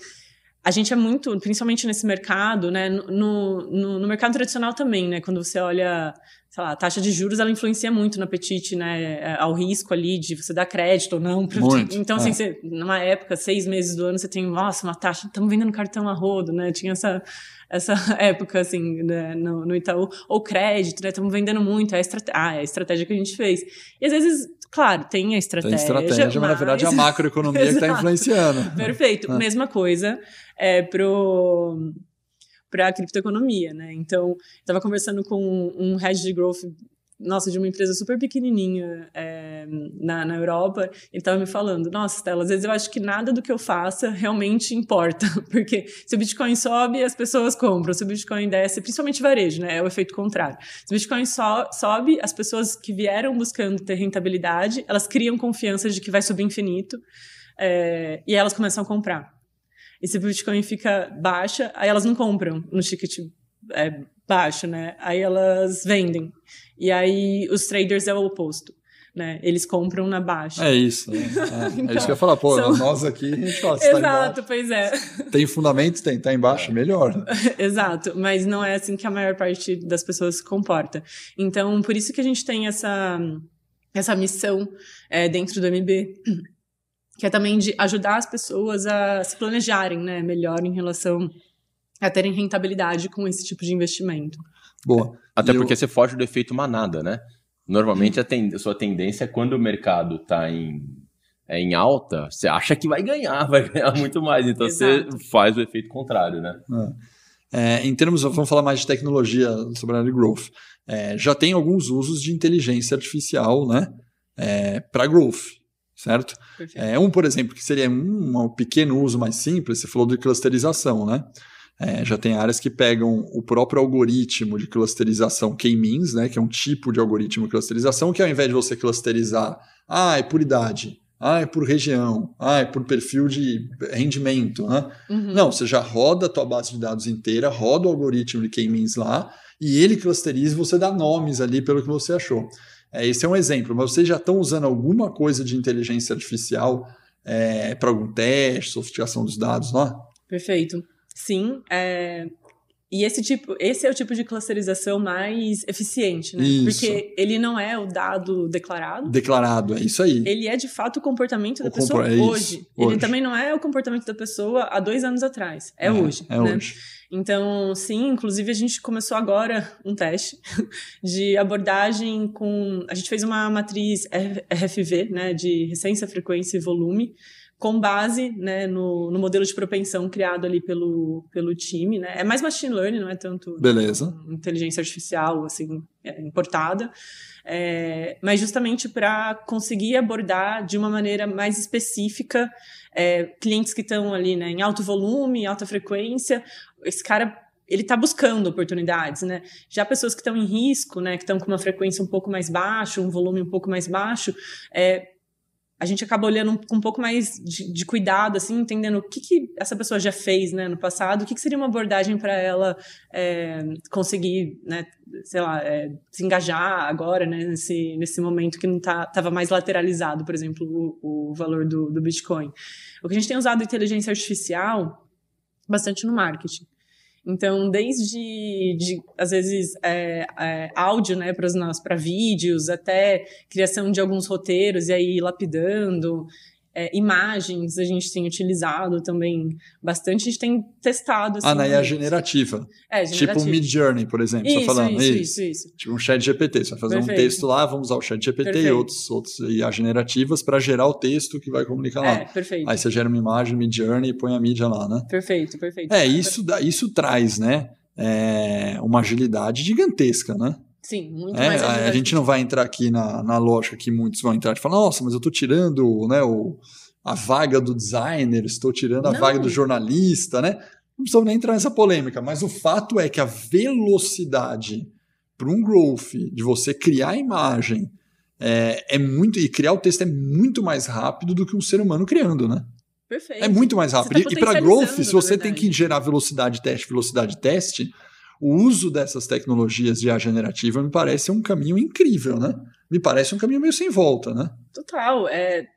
a gente é muito, principalmente nesse mercado, né? No, no, no, mercado tradicional também, né? Quando você olha, sei lá, a taxa de juros, ela influencia muito no apetite, né? É, ao risco ali de você dar crédito ou não. Muito, então, assim, é. você, numa época, seis meses do ano, você tem, nossa, uma taxa, estamos vendendo cartão a rodo, né? Tinha essa essa época, assim, né, no, no Itaú, ou crédito, né? Estamos vendendo muito, é a, estrate... ah, é a estratégia que a gente fez. E às vezes, claro, tem a estratégia. Tem estratégia, mas, mas na verdade é a macroeconomia que está influenciando. Perfeito. É. Mesma coisa é, pro para a criptoeconomia, né? Então, estava conversando com um head de growth nossa, de uma empresa super pequenininha é, na, na Europa, ele estava me falando, nossa, Stella, às vezes eu acho que nada do que eu faça realmente importa, porque se o Bitcoin sobe, as pessoas compram, se o Bitcoin desce, principalmente varejo, né, é o efeito contrário. Se o Bitcoin so, sobe, as pessoas que vieram buscando ter rentabilidade, elas criam confiança de que vai subir infinito, é, e elas começam a comprar. E se o Bitcoin fica baixa, aí elas não compram no ticket é, baixo, né? Aí elas vendem. E aí os traders é o oposto. Né? Eles compram na baixa. É isso. Né? É, então, é, isso que eu ia falar. Pô, são... nós aqui, a gente fala, tá Exato, tá pois é. Tem fundamentos? Tem. Tá embaixo? Melhor. Exato. Mas não é assim que a maior parte das pessoas se comporta. Então, por isso que a gente tem essa, essa missão é, dentro do MB, que é também de ajudar as pessoas a se planejarem né, melhor em relação a terem rentabilidade com esse tipo de investimento. Boa. Até e porque eu... você foge do efeito manada, né? Normalmente a, ten... a sua tendência é quando o mercado está em, é em alta, você acha que vai ganhar, vai ganhar muito mais. Então você faz o efeito contrário, né? É. É, em termos, vamos falar mais de tecnologia sobre a área de growth. É, já tem alguns usos de inteligência artificial né, é, para growth, certo? É, um, por exemplo, que seria um, um pequeno uso mais simples, você falou de clusterização, né? É, já tem áreas que pegam o próprio algoritmo de clusterização K-means, né, que é um tipo de algoritmo de clusterização, que ao invés de você clusterizar, ah, é por idade, ah, é por região, ah, é por perfil de rendimento, né? Uhum. Não, você já roda a tua base de dados inteira, roda o algoritmo de K-means lá, e ele clusteriza e você dá nomes ali pelo que você achou. É, esse é um exemplo, mas vocês já estão usando alguma coisa de inteligência artificial é, para algum teste, sofisticação dos dados lá? Perfeito. Sim, é... E esse tipo, esse é o tipo de clusterização mais eficiente, né? Isso. Porque ele não é o dado declarado. Declarado, é isso aí. Ele é de fato o comportamento da o pessoa é hoje. Ele também não é o comportamento da pessoa há dois anos atrás. É, é hoje. É né? hoje. Então, sim, inclusive a gente começou agora um teste de abordagem com. A gente fez uma matriz RFV, né? De recência, frequência e volume com base né, no, no, modelo de propensão criado ali pelo, pelo time. Né? É mais machine learning, não é tanto Beleza. inteligência artificial assim, é, importada. É, mas justamente para conseguir abordar de uma maneira mais específica é, clientes que estão ali né, em alto volume, alta frequência. Esse cara ele está buscando oportunidades, né? Já pessoas que estão em risco, né, que estão com uma frequência um pouco mais baixa, um volume um pouco mais baixo, é, a gente acaba olhando com um pouco mais de, de, cuidado, assim, entendendo o que, que essa pessoa já fez né, no passado, o que, que seria uma abordagem para ela é, conseguir, né, sei lá, é, se engajar agora, né, nesse, nesse momento que não estava tá, mais lateralizado, por exemplo, o, o valor do, do Bitcoin. O que a gente tem usado inteligência artificial bastante no marketing. Então, desde, de, às vezes, é, é, áudio né, para vídeos, até criação de alguns roteiros e aí lapidando, é, imagens a gente tem utilizado também bastante, a gente tem testado. Assim, ah, na IA generativa. É, generativa. Tipo um Mid Journey, por exemplo, isso, falando. Isso, isso, isso, Tipo um chat GPT, você vai fazer Perfeito. um texto lá, vamos usar o chat GPT e outros, outros IA generativas para gerar o texto que vai comunicar lá. É, perfeito. Aí você gera uma imagem Mid Journey e põe a mídia lá, né? Perfeito, perfeito. É, isso, isso traz, né? É, uma agilidade gigantesca, né? Sim, muito É, mais a, a gente não vai entrar aqui na, na lógica que muitos vão entrar e falar, nossa, mas eu estou tirando né, o, a vaga do designer, estou tirando a Não. vaga do jornalista, né? Não precisamos nem entrar nessa polêmica, mas o fato é que a velocidade para um growth de você criar a imagem é, é muito. E criar o texto é muito mais rápido do que um ser humano criando, né? Perfeito. É muito mais Você rápido. tá e para growth, se você tem que gerar velocidade teste, velocidade teste, o uso dessas tecnologias de IA generativa me parece um caminho incrível, né? Me parece um caminho meio sem volta, né? Total. É,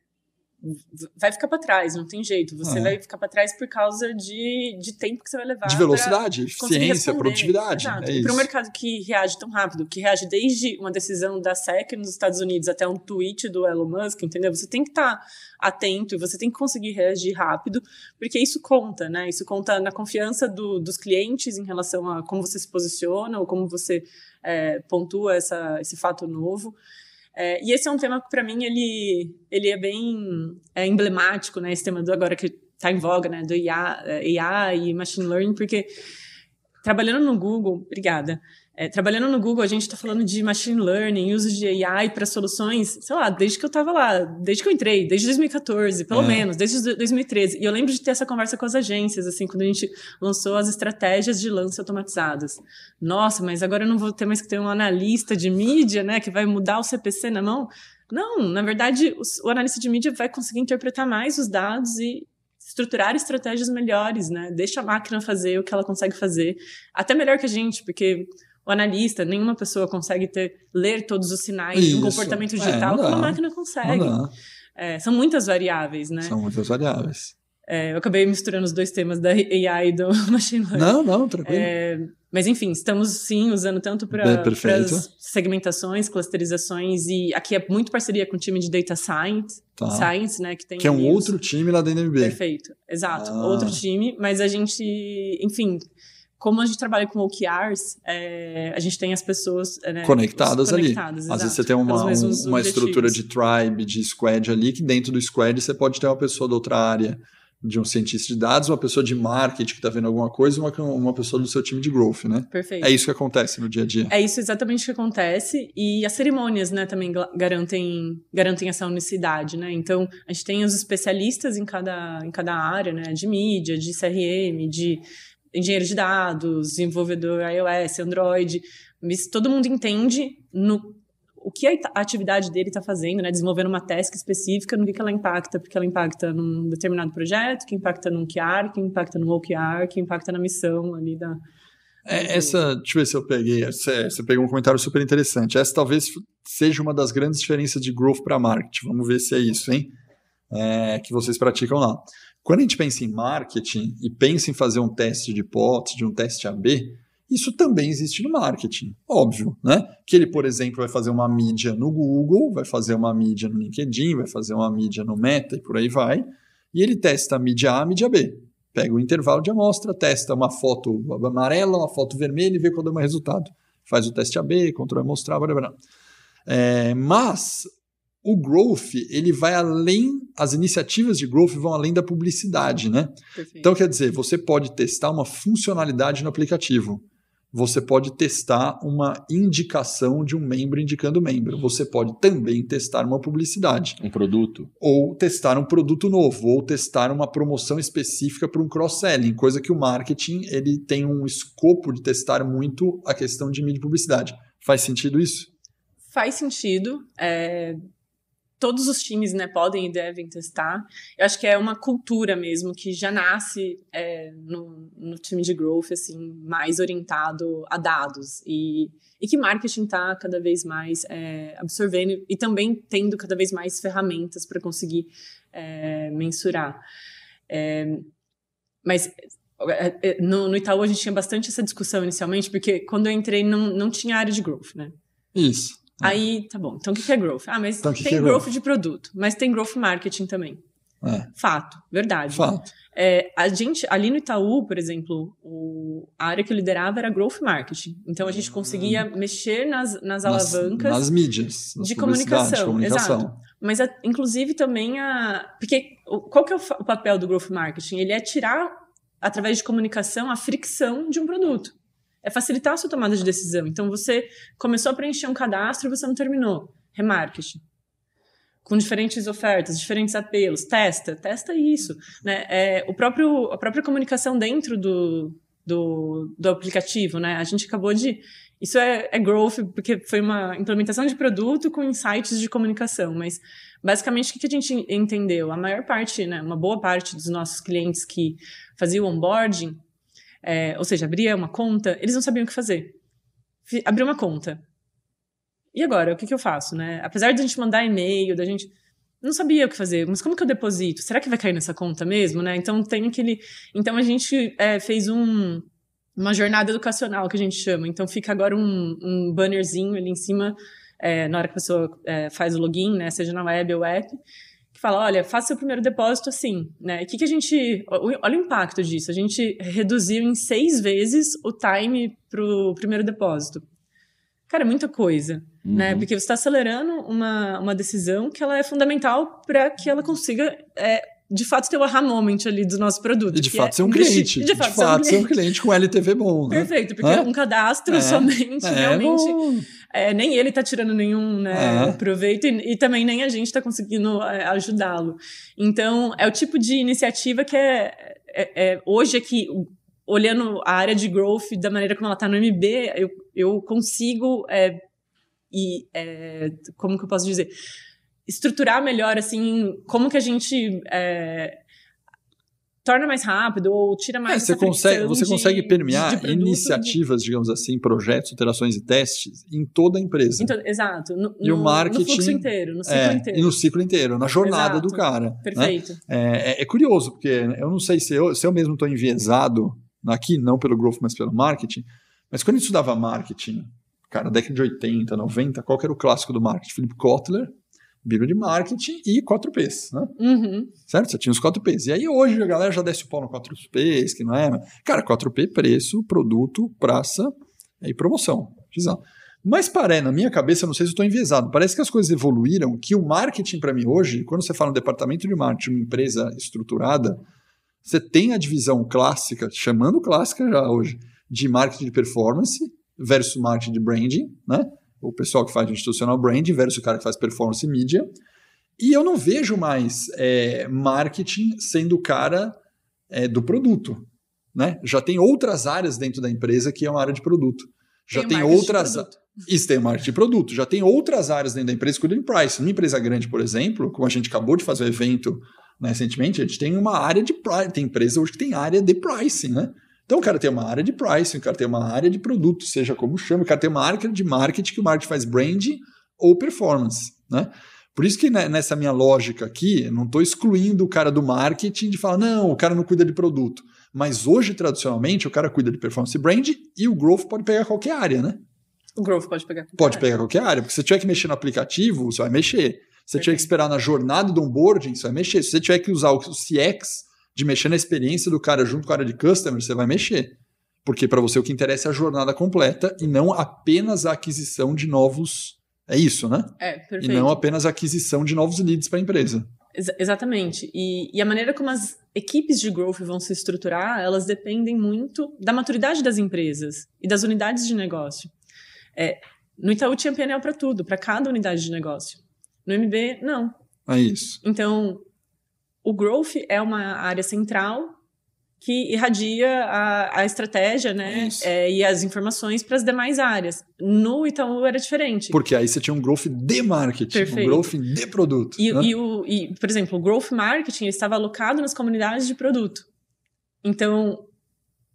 vai ficar para trás, não tem jeito. Você É. vai ficar para trás por causa de, de tempo que você vai levar. De velocidade, eficiência, produtividade. É para um mercado que reage tão rápido, que reage desde uma decisão da SEC nos Estados Unidos até um tweet do Elon Musk, entendeu? Você tem que estar atento e você tem que conseguir reagir rápido, porque isso conta, né? Isso conta na confiança do- dos clientes em relação a como você se posiciona ou como você é, pontua essa, esse fato novo. É, e esse é um tema que, para mim, ele, ele é bem é, emblemático, né? Esse tema do agora que está em voga, né? Do IA, eh, AI e Machine Learning, porque trabalhando no Google, obrigada. É, trabalhando no Google, a gente está falando de machine learning, uso de AI para soluções, sei lá, desde que eu estava lá, desde que eu entrei, desde 2014, pelo É. menos, desde 2013. E eu lembro de ter essa conversa com as agências, assim, quando a gente lançou as estratégias de lance automatizadas. Nossa, mas agora eu não vou ter mais que ter um analista de mídia, né, que vai mudar o CPC na mão. Não, na verdade, o, o analista de mídia vai conseguir interpretar mais os dados e estruturar estratégias melhores, né? Deixa a máquina fazer o que ela consegue fazer, até melhor que a gente, porque o analista, nenhuma pessoa consegue ter ler todos os sinais de um Isso. comportamento É, digital não como a máquina consegue. É, são muitas variáveis, né? São muitas variáveis. É, eu acabei misturando os dois temas da AI e do machine learning. Não, não, tranquilo. É, mas enfim, estamos sim usando tanto para as segmentações, clusterizações e aqui é muito parceria com o time de data science, Tá. science, né, que tem Que é um outro time lá da NMB. Perfeito, exato. Ah. Outro time, mas a gente, enfim, como a gente trabalha com OKRs, é, a gente tem as pessoas é, né, Conectadas ali. Às vezes você tem uma, um- uma estrutura de tribe, de squad ali, que dentro do squad você pode ter uma pessoa da outra área, de um cientista de dados, uma pessoa de marketing que está vendo alguma coisa uma, uma pessoa do seu time de growth, né? Perfeito. É isso que acontece no dia a dia. É isso exatamente que acontece e as cerimônias, né, também garantem garantem essa unicidade, né? Então a gente tem os especialistas em cada em cada área, né, de mídia, de CRM, de engenheiro de dados, desenvolvedor iOS, Android, mas todo mundo entende no o que a atividade dele está fazendo, né? Desenvolvendo uma task específica, no que, que ela impacta, porque ela impacta num determinado projeto, que impacta num QR, que impacta num OKR, que impacta na missão ali da. É, essa, deixa eu ver se eu peguei. Você, você pegou um comentário super interessante. Essa talvez seja uma das grandes diferenças de growth para marketing. Vamos ver se é isso, hein? É, que vocês praticam lá. Quando a gente pensa em marketing e pensa em fazer um teste de hipótese, de um teste AB, isso também existe no marketing, óbvio, né? Que ele, por exemplo, vai fazer uma mídia no Google, vai fazer uma mídia no LinkedIn, vai fazer uma mídia no Meta e por aí vai, e ele testa a mídia A, a mídia B. Pega o intervalo de amostra, testa uma foto amarela, uma foto vermelha e vê qual é o resultado. Faz o teste AB, controla amostrar, blá, blá, blá. É, mas o growth, ele vai além, as iniciativas de growth vão além da publicidade, né? Perfeito. Então, quer dizer, você pode testar uma funcionalidade no aplicativo. Você pode testar uma indicação de um membro indicando membro. Você pode também testar uma publicidade. Um produto. Ou testar um produto novo, ou testar uma promoção específica para um cross-selling, coisa que o marketing ele tem um escopo de testar muito a questão de mídia e publicidade. Faz sentido isso? Faz sentido. é, todos os times né, podem e devem testar. Eu acho que é uma cultura mesmo que já nasce é, no, no time de growth assim mais orientado a dados e, e que marketing está cada vez mais é, absorvendo e também tendo cada vez mais ferramentas para conseguir é, mensurar. É, mas é, é, no, no Itaú a gente tinha bastante essa discussão inicialmente, porque quando eu entrei não, não tinha área de growth, né? Isso. Aí, tá bom. Então, o que que é growth? Ah, mas Então, que tem que é growth growth? de produto, mas tem growth marketing também. É, Fato, verdade. fato. É, a gente, ali no Itaú, por exemplo, o- a área que eu liderava era growth marketing. Então, a gente conseguia mexer nas, nas alavancas, Nas, nas mídias. Nas de comunicação, comunicação. mas a- inclusive também a. Porque qual que é o, o papel do growth marketing? Ele é tirar, através de comunicação, a fricção de um produto. É facilitar a sua tomada de decisão. Então, você começou a preencher um cadastro e você não terminou. Remarketing. Com diferentes ofertas, diferentes apelos. Testa, testa isso. Né? É, o próprio, a própria comunicação dentro do, do, do aplicativo, né? A gente acabou de. Isso é, é growth, porque foi uma implementação de produto com insights de comunicação, mas basicamente o que a gente entendeu? A maior parte, né, uma boa parte dos nossos clientes que faziam onboarding, é, ou seja, abria uma conta, eles não sabiam o que fazer. Abriu uma conta. E agora, o que, que eu faço, né? Apesar de a gente mandar e-mail, da gente não sabia o que fazer, mas como que eu deposito? Será que vai cair nessa conta mesmo, né? Então tem aquele, então a gente é, fez um uma jornada educacional que a gente chama. Então fica agora um, um bannerzinho ali em cima é, na hora que a pessoa é, faz o login, né? Seja na web ou app, fala, olha, faça seu primeiro depósito assim, né? O que, que a gente, olha o impacto disso. A gente reduziu em seis vezes o time para o primeiro depósito. Cara, é muita coisa, uhum. né? Porque você está acelerando uma, uma decisão que ela é fundamental para que ela consiga é, de fato ter o aha moment ali do nosso produto. E de fato é, ser um cliente. De, de fato, de fato ser, um cliente com LTV bom. Né? Perfeito, porque Hã? um cadastro é. somente, é, realmente. É, nem ele está tirando nenhum né, é. proveito e, e, também nem a gente está conseguindo é, ajudá-lo. Então, é o tipo de iniciativa que é, é hoje aqui olhando a área de growth da maneira como ela está no MB, eu, eu consigo é, e é, como que eu posso dizer estruturar melhor assim como que a gente é, torna mais rápido ou tira mais é, você consegue você de, consegue permear de, de iniciativas de... digamos assim projetos alterações e testes em toda a empresa então, exato no, e o marketing no fluxo inteiro no ciclo é, inteiro e no ciclo inteiro na jornada exato. do cara né? perfeito né? é, é, curioso porque eu não sei se eu, se eu mesmo estou enviesado aqui não pelo growth, mas pelo marketing. Mas quando eu estudava marketing, cara, década de 80, 90, qual que era o clássico do marketing? Philip Kotler, Bíblia de Marketing e 4Ps, né? Uhum. Certo? Você tinha os 4Ps. E aí hoje a galera já desce o pau no 4Ps, que não é... Cara, 4P, preço, produto, praça e promoção. Mas paré, na minha cabeça, não sei se estou enviesado, parece que as coisas evoluíram, que o marketing para mim hoje, quando você fala no departamento de marketing, uma empresa estruturada, você tem a divisão clássica, chamando clássica já hoje, de marketing de performance versus marketing de branding, né? O pessoal que faz institucional branding versus o cara que faz performance mídia. E eu não vejo mais é, marketing sendo o cara é, do produto, né? Já tem outras áreas dentro da empresa que é uma área de produto. Já tem, tem outras. Isso tem marketing de produto. Já tem outras áreas dentro da empresa que cuidam de price. Numa empresa grande, por exemplo, como a gente acabou de fazer o evento né, recentemente, a gente tem uma área de pricing, tem empresa hoje que tem área de pricing, né? Então o cara tem uma área de pricing, o cara tem uma área de produto, seja como chama, o cara tem uma área de marketing, que o marketing faz branding ou performance, né? Por isso que nessa minha lógica aqui, não estou excluindo o cara do marketing de falar, não, o cara não cuida de produto. Mas hoje, tradicionalmente, o cara cuida de performance brand e o growth pode pegar qualquer área, né? O growth pode pegar qualquer Pode área. pegar qualquer área, porque se você tiver que mexer no aplicativo, você vai mexer. Se você tiver que esperar na jornada do onboarding, você vai mexer. Se você tiver que usar o CX de mexer na experiência do cara junto com a área de customer, você vai mexer. Porque para você o que interessa é a jornada completa e não apenas a aquisição de novos. É isso, né? É, perfeito. E não apenas a aquisição de novos leads para a empresa. Ex exatamente. E, e, a maneira como as equipes de growth vão se estruturar, elas dependem muito da maturidade das empresas e das unidades de negócio. É, no Itaú tinha PNL para tudo, para cada unidade de negócio. No MB, não. É isso. Então, o growth é uma área central que irradia a, a estratégia né, é, e as informações para as demais áreas. No Itaú era diferente. Porque aí você tinha um growth de marketing, Perfeito. um growth de produto. E, né? e, o, e, por exemplo, o growth marketing estava alocado nas comunidades de produto. Então,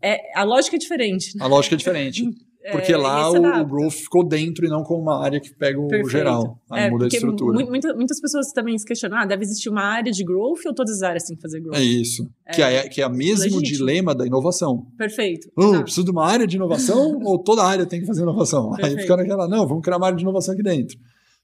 é, a lógica é diferente. A lógica é diferente. Porque é, lá o, o, growth ficou dentro e não como uma área que pega o Perfeito. geral. Aí é, muda a estrutura. Muita, muitas pessoas também se questionam: ah, deve existir uma área de growth ou todas as áreas têm que fazer growth? É isso. É, que, é, que é o mesmo legítimo. dilema da inovação. Perfeito. Oh, preciso de uma área de inovação ou toda área tem que fazer inovação? Perfeito. Aí fica naquela: não, vamos criar uma área de inovação aqui dentro.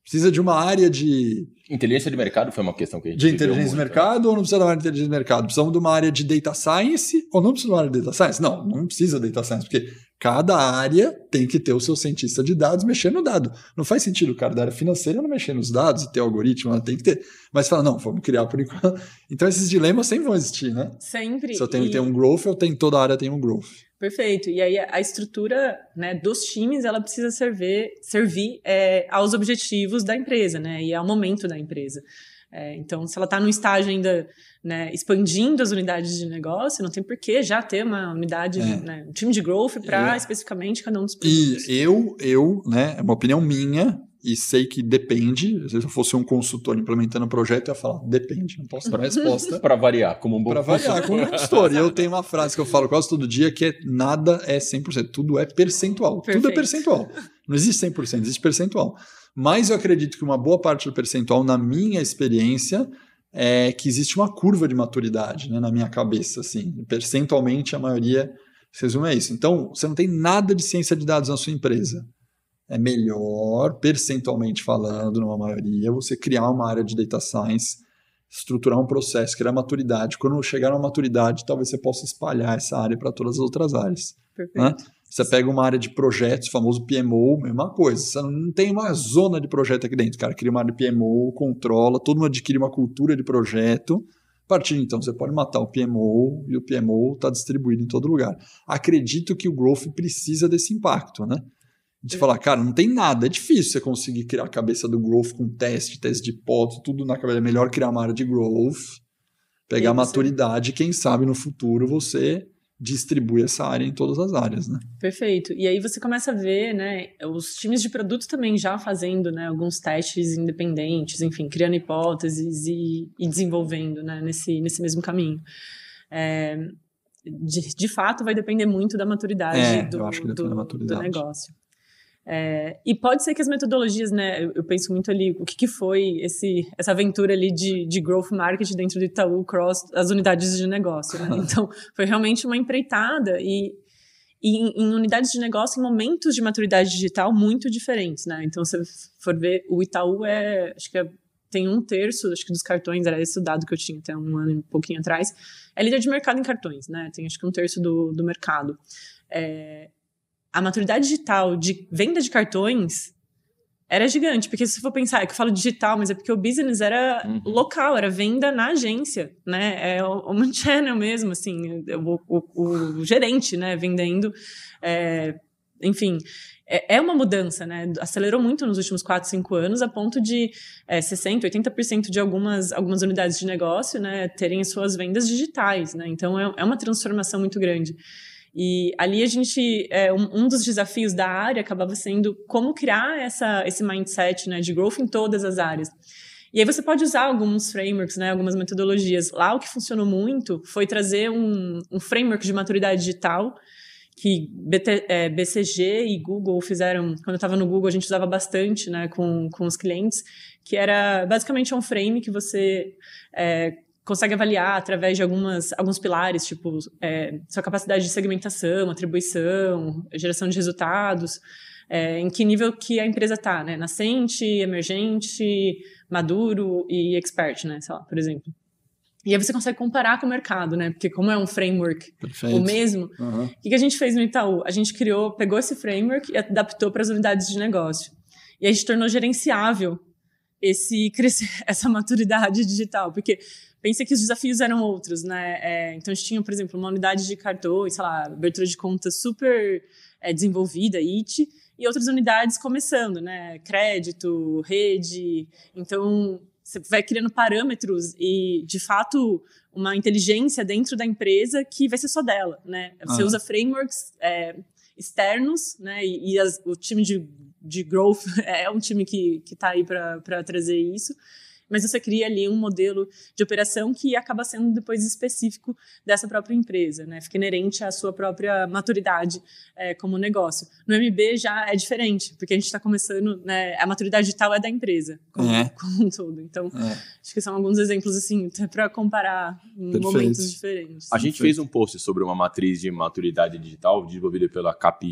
Precisa de uma área de. Inteligência de mercado foi uma questão que a gente. De inteligência de mercado ou não precisa de uma área de inteligência de mercado? Precisamos de uma área de data science ou não precisa de uma área de data science? Não, não precisa de data science, porque Cada área tem que ter o seu cientista de dados mexendo no dado. Não faz sentido o cara da área financeira não mexer nos dados e ter algoritmo, ela tem que ter. Mas fala, não, vamos criar por enquanto. Então esses dilemas sempre vão existir, né? Sempre. Se eu tenho que ter um growth, eu tenho toda a área tem um growth. Perfeito. E aí a estrutura né, dos times ela precisa servir, servir é, aos objetivos da empresa, né? E ao momento da empresa. É, então, se ela está no estágio ainda né, expandindo as unidades de negócio, não tem por que já ter uma unidade, é. né, um time de growth para especificamente cada um dos produtos. E eu, eu, né, é uma opinião minha, e sei que depende. Se eu fosse um consultor implementando o um projeto, eu ia falar, depende, não posso dar resposta. para variar, como um bom Para variar, como um consultor. E eu tenho uma frase que eu falo quase todo dia, que é nada é 100%, tudo é percentual. Perfeito. Tudo é percentual. Não existe 100%, existe percentual. Mas eu acredito que uma boa parte do percentual, na minha experiência, é que existe uma curva de maturidade né, na minha cabeça. Assim. Percentualmente, a maioria se resume a isso. Então, você não tem nada de ciência de dados na sua empresa. É melhor, percentualmente falando, numa maioria, você criar uma área de data science, estruturar um processo, criar maturidade. Quando chegar na maturidade, talvez você possa espalhar essa área para todas as outras áreas. Né? Perfeito. Né? Você pega uma área de projetos, famoso PMO, mesma coisa. Você não tem uma zona de projeto aqui dentro. Cara cria uma área de PMO, controla, todo mundo adquire uma cultura de projeto. A partir então, você pode matar o PMO e o PMO está distribuído em todo lugar. Acredito que o growth precisa desse impacto, né? De falar, cara, não tem nada, é difícil você conseguir criar a cabeça do growth com teste, teste de hipótese, tudo na cabeça. É melhor criar uma área de growth, pegar a maturidade, quem sabe no futuro você distribui essa área em todas as áreas, né? Perfeito. E aí você começa a ver, né, os times de produto também já fazendo, né, alguns testes independentes, enfim, criando hipóteses e, e desenvolvendo, né, nesse, nesse mesmo caminho. É, de, de fato, vai depender muito da maturidade, é, do, do, maturidade. do negócio. É, e pode ser que as metodologias, né, eu, penso muito ali, o que, que, foi esse, essa aventura ali de, de growth marketing dentro do Itaú cross as unidades de negócio, né? Então, foi realmente uma empreitada e, e em, em, unidades de negócio em momentos de maturidade digital muito diferentes, né? Então, se for ver, o Itaú é, acho que é, tem um terço, acho que dos cartões, era esse o dado que eu tinha até um ano e um pouquinho atrás, é líder de mercado em cartões, né? Tem acho que um terço do, do mercado. É, a maturidade digital de venda de cartões era gigante, porque se você for pensar, é que eu falo digital, mas é porque o business era uhum. local, era venda na agência, né? É o, o channel mesmo, assim, o, o, o gerente, né, vendendo. É, enfim, é, é, uma mudança, né? Acelerou muito nos últimos 4, 5 anos, a ponto de é, 60%, 80% de algumas, algumas unidades de negócio, né, terem suas vendas digitais, né? Então, é, é uma transformação muito grande. E ali a gente, é, um, um, dos desafios da área acabava sendo como criar essa, esse mindset né, de growth em todas as áreas. E aí você pode usar alguns frameworks, né, algumas metodologias. Lá o que funcionou muito foi trazer um, um framework de maturidade digital que BT, é, BCG e Google fizeram, quando eu estava no Google a gente usava bastante né, com, com os clientes, que era basicamente um frame que você é, consegue avaliar através de algumas, alguns pilares, tipo é, sua capacidade de segmentação, atribuição, geração de resultados, é, em que nível que a empresa está, né? Nascente, emergente, maduro e expert, né? Sei lá, por exemplo. E aí você consegue comparar com o mercado, né? Porque como é um framework Perfeito. o mesmo, uhum. o que a gente fez no Itaú? A gente criou, pegou esse framework e adaptou para as unidades de negócio. E a gente tornou gerenciável esse essa maturidade digital, porque Pensei que os desafios eram outros, né? É, então, a gente tinha, por exemplo, uma unidade de cartões, sei lá, abertura de conta super é, desenvolvida, IT, e outras unidades começando, né? Crédito, rede. Então, você vai criando parâmetros e, de fato, uma inteligência dentro da empresa que vai ser só dela, né? Você usa frameworks é, externos, né? E, e as, o time de, de growth é um time que está aí para trazer isso mas você cria ali um modelo de operação que acaba sendo depois específico dessa própria empresa, né? Fica inerente à sua própria maturidade é, como negócio. No MB já é diferente, porque a gente está começando, né? A maturidade digital é da empresa como, é. como um todo. Então, é. acho que são alguns exemplos assim para comparar em momentos diferentes. A gente fez um post sobre uma matriz de maturidade digital desenvolvida pela Cap,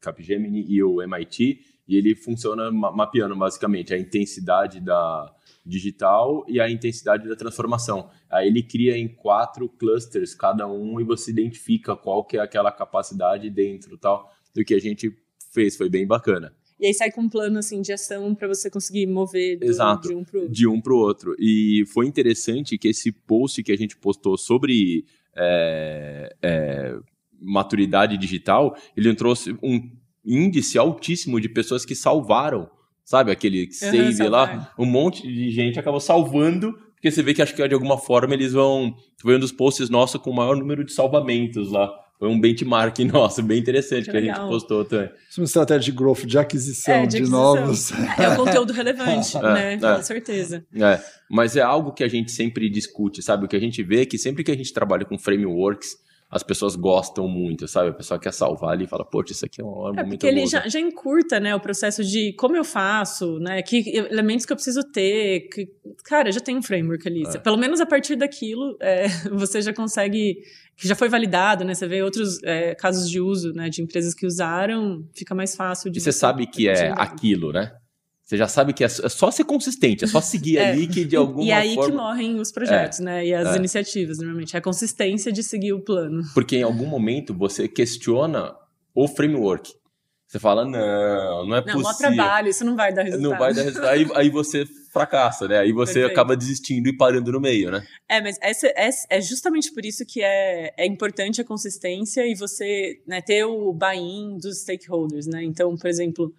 Capgemini e o MIT e ele funciona mapeando basicamente a intensidade da digital e a intensidade da transformação. Aí ele cria em quatro clusters cada um e você identifica qual que é aquela capacidade dentro tal. do que a gente fez. Foi bem bacana. E aí sai com um plano assim de ação para você conseguir mover do, Exato, de um para outro. De um para o outro. E foi interessante que esse post que a gente postou sobre é, é, maturidade digital, ele trouxe um índice altíssimo de pessoas que salvaram, sabe? Aquele save lá. Um monte de gente acabou salvando, porque você vê que acho que de alguma forma eles vão. Foi um dos posts nossos com o maior número de salvamentos lá. Foi um benchmark nosso, bem interessante, que, que a gente postou também. Isso é uma estratégia de growth, de aquisição, é, de, de novos. É o conteúdo relevante, é, né? É. Com certeza. É, mas é algo que a gente sempre discute, sabe? O que a gente vê é que sempre que a gente trabalha com frameworks, as pessoas gostam muito, sabe? A pessoa quer salvar ali e fala, poxa, isso aqui é um argumento é porque ele já, já, encurta, né, o processo de como eu faço, né, que elementos que eu preciso ter, que, cara, já tem um framework ali. É. Pelo menos a partir daquilo, é, você já consegue, que já foi validado, né, você vê outros é, casos de uso, né, de empresas que usaram, fica mais fácil de... E você sabe que é aquilo, né? Você já sabe que é, é só ser consistente, é só seguir é. ali que de alguma forma... E aí forma... que morrem os projetos, é. né? E as é. iniciativas, normalmente. É a consistência de seguir o plano. Porque em algum momento você questiona o framework. Você fala, não, não é não, possível. Não, trabalho, isso não vai dar resultado. Não vai dar resultado. aí, aí você fracassa, né? Aí você Perfeito. acaba desistindo e parando no meio, né? É, mas essa, essa, é justamente por isso que é, é importante a consistência e você né, ter o buy-in dos stakeholders, né? Então, por exemplo,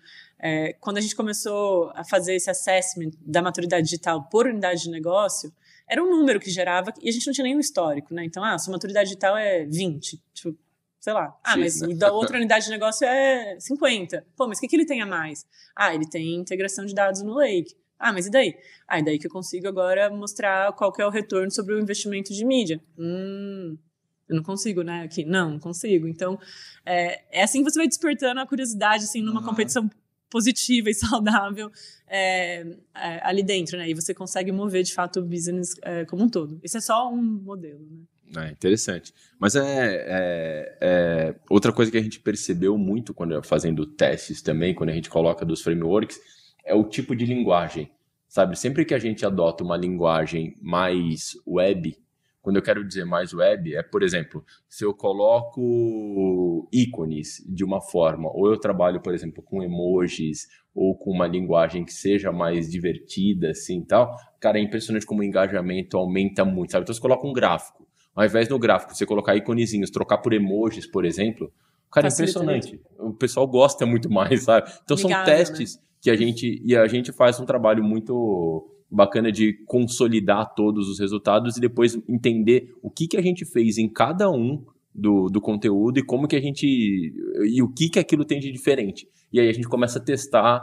é, quando a gente começou a fazer esse assessment da maturidade digital por unidade de negócio, era um número que gerava e a gente não tinha nenhum histórico, né? Então, ah, sua maturidade digital é 20, tipo, sei lá. Ah, mas né? da outra unidade de negócio é 50. Pô, mas o que, que ele tem a mais? Ah, ele tem integração de dados no Lake. Ah, mas e daí? Ah, e daí que eu consigo agora mostrar qual que é o retorno sobre o investimento de mídia. Hum, eu não consigo, né? Aqui, não, não consigo. Então, é, é assim que você vai despertando a curiosidade, assim, numa uhum. competição positiva e saudável é, é, ali dentro, né? E você consegue mover, de fato, o business é, como um todo. Isso é só um modelo, né? É interessante. Mas é, é, é, outra coisa que a gente percebeu muito quando fazendo testes também, quando a gente coloca dos frameworks, é o tipo de linguagem. Sabe, sempre que a gente adota uma linguagem mais web, quando eu quero dizer mais web, é, por exemplo, se eu coloco ícones de uma forma, ou eu trabalho, por exemplo, com emojis, ou com uma linguagem que seja mais divertida, assim tal, cara, é impressionante como o engajamento aumenta muito, sabe? Então você coloca um gráfico, ao invés do gráfico você colocar iconezinhos, trocar por emojis, por exemplo, cara, é impressionante. O pessoal gosta muito mais, sabe? Então são né? testes né? que a gente, e a gente faz um trabalho muito bacana de consolidar todos os resultados e depois entender o que, que a gente fez em cada um do, do conteúdo e como que a gente. e o que, que aquilo tem de diferente. E aí a gente começa a testar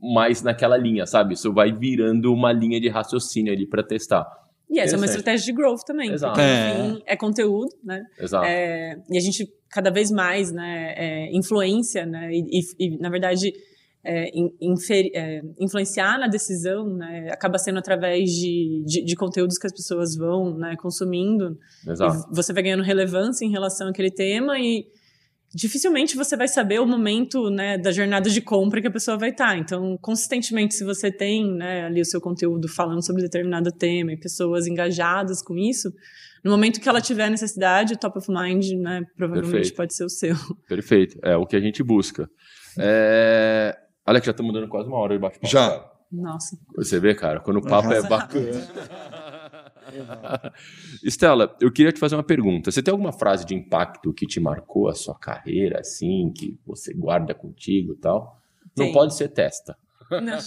mais naquela linha, sabe? Isso vai virando uma linha de raciocínio ali para testar. E essa é uma estratégia de growth também. Exato. Porque, enfim, é. é conteúdo, né? Exato. É, e a gente cada vez mais, né, é, influência, né? E, e, e, na verdade, é, infer, é, influenciar na decisão, né, acaba sendo através de, de, de, conteúdos que as pessoas vão né, consumindo. Exato. você vai ganhando relevância em relação àquele tema e dificilmente você vai saber o momento né, da jornada de compra que a pessoa vai estar. Então, consistentemente, se você tem né, ali o seu conteúdo falando sobre determinado tema e pessoas engajadas com isso, no momento que ela tiver necessidade, o top of mind, né, provavelmente Perfeito. pode ser o seu. Perfeito. É o que a gente busca. É... Olha que já estamos dando quase uma hora de bate-papo. Já. Cara. Nossa. Você vê, cara, quando o papo é bacana. Estela, eu queria te fazer uma pergunta. Você tem alguma frase de impacto que te marcou a sua carreira, assim, que você guarda contigo e tal? Não pode ser testa. Não.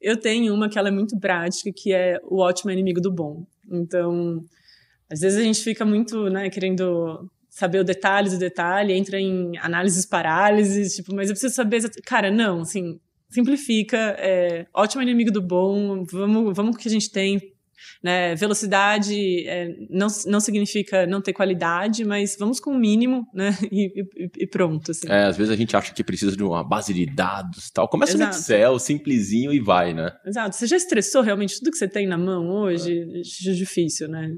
Eu tenho uma que ela é muito prática, que é o ótimo é inimigo do bom. Então, às vezes a gente fica muito, né, querendo saber o detalhe do detalhe, entra em análises parálises, tipo, mas eu preciso saber. Cara, não, assim, simplifica, é, ótimo inimigo do bom, vamos, vamos com o que a gente tem. Né? Velocidade é, não, não significa não ter qualidade, mas vamos com o mínimo, né? E, e, e pronto. Assim. É, às vezes a gente acha que precisa de uma base de dados tal. Começa Exato. no Excel, simplesinho e vai, né? Exato. Você já estressou realmente tudo que você tem na mão hoje? É, é difícil, né?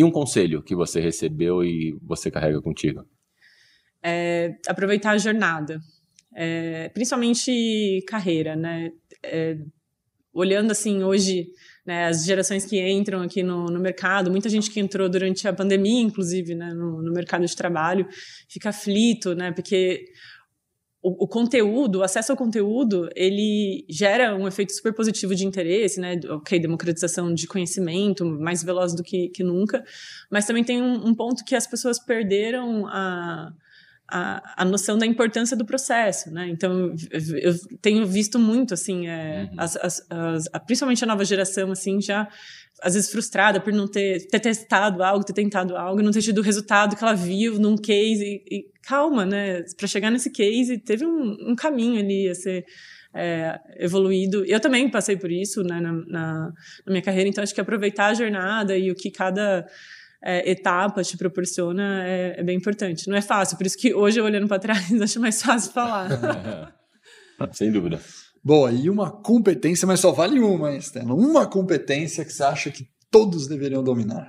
E um conselho que você recebeu e você carrega contigo? É, aproveitar a jornada, é, principalmente carreira, né? É, olhando assim hoje, né, as gerações que entram aqui no, no mercado, muita gente que entrou durante a pandemia, inclusive, né, no, no mercado de trabalho, fica aflito, né, porque o, o, conteúdo, o acesso ao conteúdo, ele gera um efeito super positivo de interesse, né? Ok, democratização de conhecimento, mais veloz do que, que nunca, mas também tem um, um ponto que as pessoas perderam a, a, a noção da importância do processo, né? Então, eu tenho visto muito, assim, é, uhum. as, as, as, principalmente a nova geração, assim, já às vezes frustrada por não ter, ter testado algo, ter tentado algo, não ter tido o resultado que ela viu num case. E, e calma, né? Para chegar nesse case, teve um, um caminho ali a ser é, evoluído. Eu também passei por isso né, na, na, na, minha carreira, então acho que aproveitar a jornada e o que cada é, etapa te proporciona é, é, bem importante. Não é fácil, por isso que hoje, olhando para trás, acho mais fácil falar. Sem dúvida. Boa, e uma competência, mas só vale uma, hein, Stella? Uma competência que você acha que todos deveriam dominar.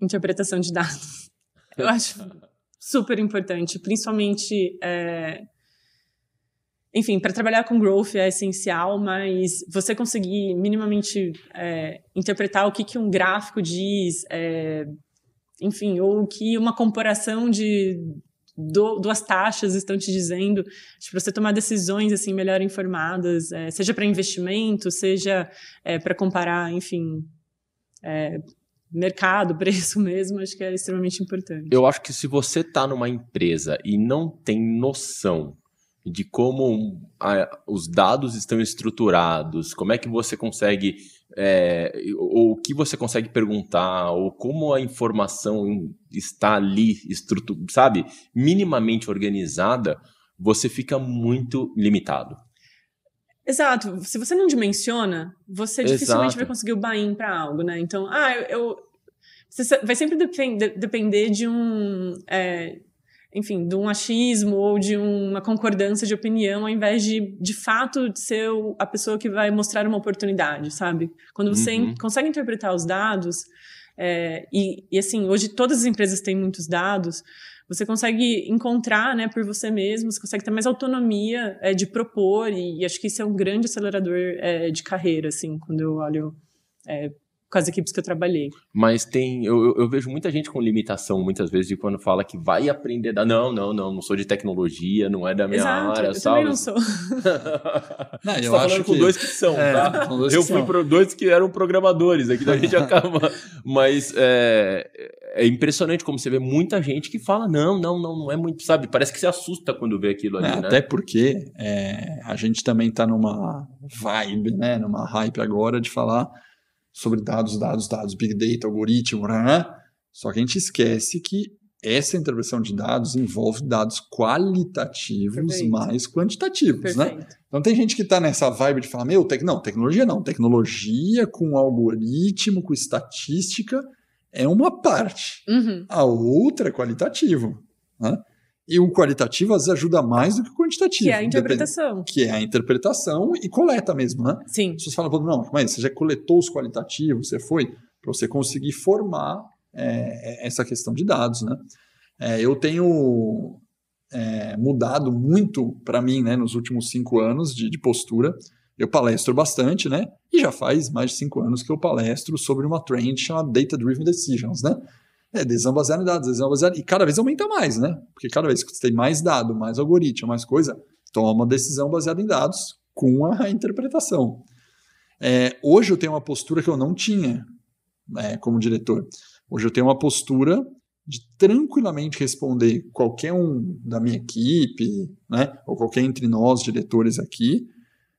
Interpretação de dados. Eu acho super importante, principalmente. É... Enfim, para trabalhar com growth é essencial, mas você conseguir minimamente é, interpretar o que, que um gráfico diz, é, enfim, ou o que uma comparação de do, duas taxas estão te dizendo para você tomar decisões assim melhor informadas, é, seja para investimento, seja é, para comparar, enfim, é, mercado, preço mesmo, acho que é extremamente importante. Eu acho que se você está numa empresa e não tem noção de como a, os dados estão estruturados, como é que você consegue é, ou o que você consegue perguntar, ou como a informação está ali, sabe, minimamente organizada, você fica muito limitado. Exato. Se você não dimensiona, você Exato. dificilmente vai conseguir o buy-in para algo, né? Então, ah, eu, eu você vai sempre depender de um é, enfim, de um achismo ou de uma concordância de opinião, ao invés de, de fato, ser a pessoa que vai mostrar uma oportunidade, sabe? Quando você uhum. consegue interpretar os dados, é, e, e, assim, hoje todas as empresas têm muitos dados, você consegue encontrar, né, por você mesmo, você consegue ter mais autonomia é, de propor, e, e, acho que isso é um grande acelerador é, de carreira, assim, quando eu olho é, com as equipes que eu trabalhei. Mas tem, eu, eu, vejo muita gente com limitação, muitas vezes, de quando fala que vai aprender da. Não, não, não, não sou de tecnologia, não é da minha Exato, área, eu sabe? também não sou. não, eu Você tá falando com que... dois que são, é, tá? Dois eu fui para dois que eram programadores, aqui da gente acaba. Mas é, é impressionante como você vê muita gente que fala: não, não, não, não é muito, sabe? Parece que se assusta quando vê aquilo ali, é, né? Até porque é, a gente também tá numa vibe, né? Numa hype agora de falar sobre dados, dados, dados, big data, algoritmo, né? só que a gente esquece que essa interpretação de dados envolve dados qualitativos Perfeito. mais quantitativos, né? Perfeito. né? Então tem gente que está nessa vibe de falar, meu, tec... não, tecnologia não, tecnologia com algoritmo, com estatística é uma parte. Uhum. A outra é qualitativo. Né? E o qualitativo às vezes ajuda mais do que o quantitativo. Que é a interpretação. Que é a interpretação e coleta mesmo, né? Sim. As pessoas falam, não, mas você já coletou os qualitativos, você foi, para você conseguir formar é, essa questão de dados, né? É, eu tenho é, mudado muito para mim, né, nos últimos cinco anos de, de postura. Eu palestro bastante, né? E já faz mais de cinco anos que eu palestro sobre uma trend chamada Data Driven Decisions, né? É, decisão baseada em dados, decisão baseada. E cada vez aumenta mais, né? Porque cada vez que você tem mais dado, mais algoritmo, mais coisa, toma uma decisão baseada em dados com a interpretação. É, hoje eu tenho uma postura que eu não tinha é, como diretor. Hoje eu tenho uma postura de tranquilamente responder qualquer um da minha equipe, né, ou qualquer entre nós diretores aqui.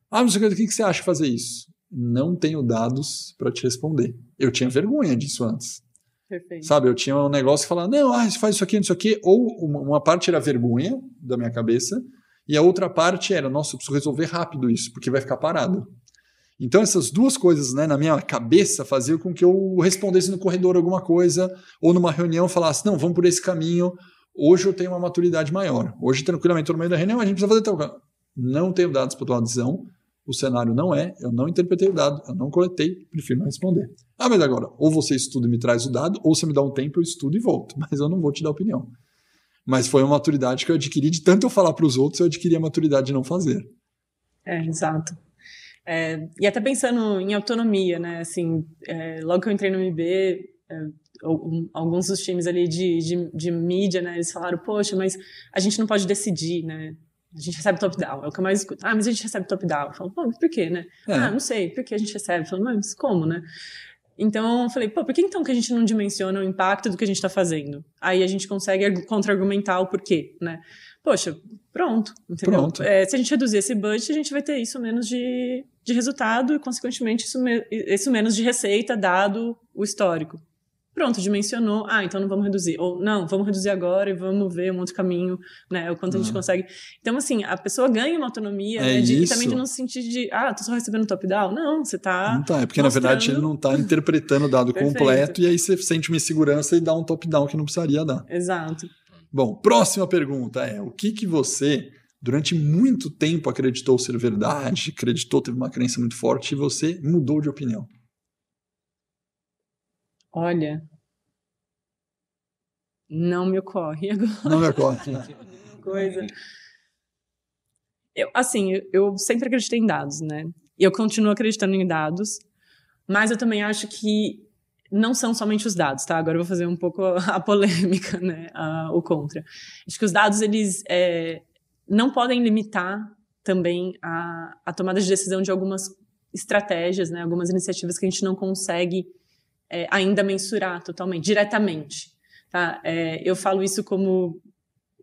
Ah, mas o que você acha de fazer isso? Não tenho dados para te responder. Eu tinha vergonha disso antes. Perfeito. Sabe, eu tinha um negócio que falava, não, ah, faz isso aqui, isso aqui. Ou uma, uma, parte era vergonha da minha cabeça, e a outra parte era, nossa, eu preciso resolver rápido isso, porque vai ficar parado. Então, essas duas coisas né, na minha cabeça faziam com que eu respondesse no corredor alguma coisa, ou numa reunião falasse, não, vamos por esse caminho. Hoje eu tenho uma maturidade maior. Hoje, tranquilamente, no meio da reunião, a gente precisa fazer tal. Não tenho dados para tomar decisão, o cenário não é, eu não interpretei o dado, eu não coletei, prefiro não responder. Ah, mas agora, ou você estuda e me traz o dado, ou você me dá um tempo, eu estudo e volto, mas eu não vou te dar opinião. Mas foi uma maturidade que eu adquiri de tanto eu falar para os outros, eu adquiri a maturidade de não fazer. É, exato. É, e até pensando em autonomia, né? Assim, é, logo que eu entrei no MB, é, alguns dos times ali de, de, de, mídia, né? Eles falaram, poxa, mas a gente não pode decidir, né? A gente recebe top-down, é o que eu mais escuto. Ah, mas a gente recebe top-down. Eu falo, pô, mas por quê, né? É. Ah, não sei, por que a gente recebe? Eu falo, mas como, né? Então, eu falei, pô, por que então que a gente não dimensiona o impacto do que a gente está fazendo? Aí a gente consegue contra-argumentar o porquê, né? Poxa, pronto, entendeu? Pronto. É, se a gente reduzir esse budget, a gente vai ter isso menos de, de resultado e, consequentemente, isso, me, isso menos de receita, dado o histórico. Pronto, dimensionou. Ah, então não vamos reduzir. Ou não, vamos reduzir agora e vamos ver um outro caminho, né? O quanto a gente uhum. consegue. Então, assim, a pessoa ganha uma autonomia, é né? De, e também de não se sentir de, ah, tô só recebendo top-down. Não, você tá. Não tá, é porque mostrando... na verdade ele não tá interpretando o dado completo e aí você sente uma insegurança e dá um top-down que não precisaria dar. Exato. Bom, próxima pergunta é: o que que você durante muito tempo acreditou ser verdade, acreditou, teve uma crença muito forte e você mudou de opinião? Olha, não me ocorre agora. Não me ocorre. Coisa. Eu, assim, eu sempre acreditei em dados, né? Eu continuo acreditando em dados, mas eu também acho que não são somente os dados, tá? Agora eu vou fazer um pouco a polêmica, né? A, o contra. Acho que os dados, eles é, não podem limitar também a, a tomada de decisão de algumas estratégias, né? Algumas iniciativas que a gente não consegue é, ainda mensurar totalmente, diretamente. Tá? É, eu falo isso como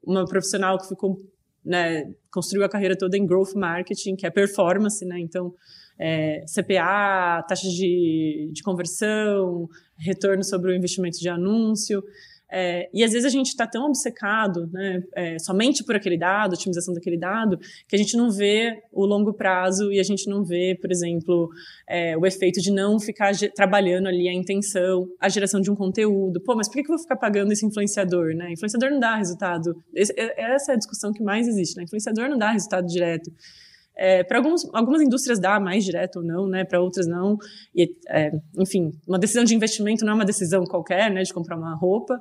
uma profissional que ficou, né, construiu a carreira toda em growth marketing, que é performance, né? Então, é, CPA, taxa de, de conversão, retorno sobre o investimento de anúncio. É, e às vezes a gente está tão obcecado né, é, somente por aquele dado, otimização daquele dado, que a gente não vê o longo prazo e a gente não vê, por exemplo, é, o efeito de não ficar trabalhando ali a intenção, a geração de um conteúdo. Pô, mas por que, que eu vou ficar pagando esse influenciador? Né? Influenciador não dá resultado. Esse, é, essa é a discussão que mais existe. Né? Influenciador não dá resultado direto. É, para algumas indústrias dá mais direto ou não, né? Para outras não. E, é, enfim, uma decisão de investimento não é uma decisão qualquer, né? De comprar uma roupa.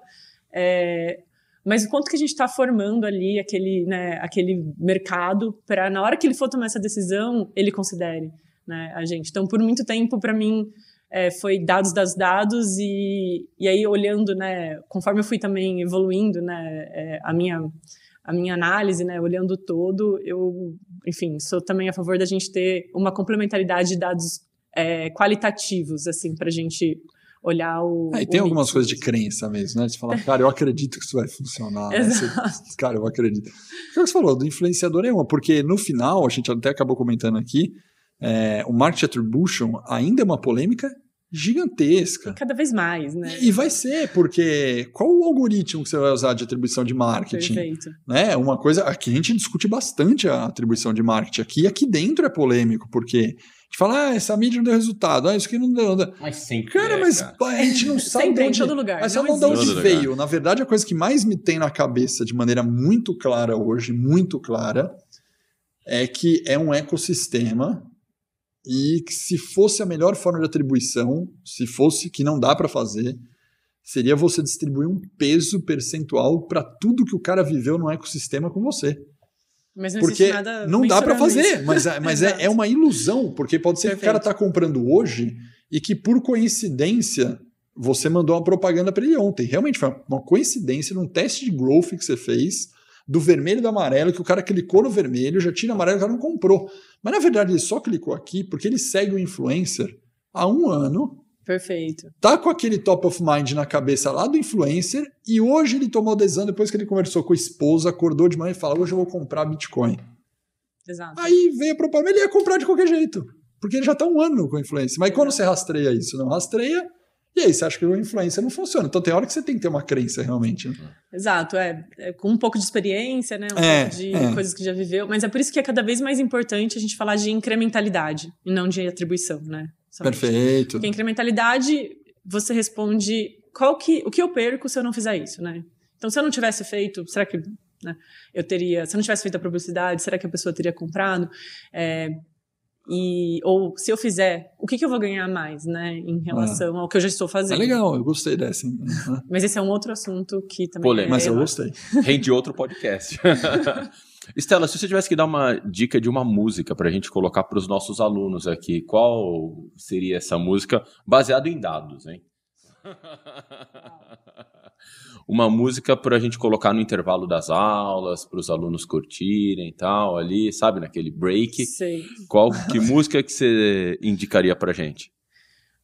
É, mas o quanto que a gente está formando ali aquele, né, aquele mercado para na hora que ele for tomar essa decisão ele considere, né, a gente. Então, por muito tempo para mim é, foi dados das dados e, e aí olhando, né, conforme eu fui também evoluindo, né, é, a minha a minha análise, né, olhando todo, eu, enfim, sou também a favor da gente ter uma complementaridade de dados é, qualitativos, assim, para a gente olhar o. É, e tem o algumas coisas de crença mesmo, né? De falar, cara, eu acredito que isso vai funcionar. Né? Você, cara, eu acredito. O que você falou do influenciador é uma, porque no final, a gente até acabou comentando aqui, é, o market attribution ainda é uma polêmica gigantesca. Cada vez mais, né? E vai ser, porque qual o algoritmo que você vai usar de atribuição de marketing? Perfeito. Né? Uma coisa, aqui a gente discute bastante a atribuição de marketing. Aqui, aqui dentro é polêmico, porque a gente fala, ah, essa mídia não deu resultado, ah, isso aqui não deu. Mas sempre. Cara, é, mas cara. a gente não sabe sempre de onde, em todo lugar. Mas não, não de onde veio. Lugar. Na verdade, a coisa que mais me tem na cabeça de maneira muito clara hoje, muito clara, é que é um ecossistema e que se fosse a melhor forma de atribuição, se fosse que não dá para fazer, seria você distribuir um peso percentual para tudo que o cara viveu no ecossistema com você. Mas não porque nada não dá para fazer, isso. mas, é, mas é, é uma ilusão, porque pode ser Perfeito. que o cara está comprando hoje e que por coincidência você mandou uma propaganda para ele ontem. Realmente foi uma coincidência num teste de growth que você fez do vermelho e do amarelo, que o cara clicou no vermelho, já tira amarelo, o cara não comprou. Mas na verdade ele só clicou aqui porque ele segue o influencer há um ano. Perfeito. Tá com aquele top of mind na cabeça lá do influencer e hoje ele tomou decisão depois que ele conversou com a esposa, acordou de manhã e falou: hoje eu vou comprar Bitcoin. Exato. Aí veio a propaganda, ele ia comprar de qualquer jeito. Porque ele já tá um ano com a influência. Mas quando você rastreia isso, não rastreia, e aí você acha que a influência não funciona. Então tem hora que você tem que ter uma crença realmente. Né? Exato, é, é, com um pouco de experiência, né? Um é, pouco de é. coisas que já viveu. Mas é por isso que é cada vez mais importante a gente falar de incrementalidade e não de atribuição, né? Somente. Perfeito. Porque incrementalidade, você responde qual que, o que eu perco se eu não fizer isso, né? Então, se eu não tivesse feito, será que né, eu teria. Se eu não tivesse feito a publicidade, será que a pessoa teria comprado? É, e, ou se eu fizer, o que, que eu vou ganhar mais, né, em relação é. ao que eu já estou fazendo. É legal, eu gostei dessa. Mas esse é um outro assunto que também. Polêmico. É Mas eu gostei. Rende outro podcast. Estela, se você tivesse que dar uma dica de uma música para a gente colocar para os nossos alunos aqui, qual seria essa música baseado em dados, hein? Uma música para a gente colocar no intervalo das aulas, para os alunos curtirem e tal, ali, sabe, naquele break. Sei. Qual que música que você indicaria para gente?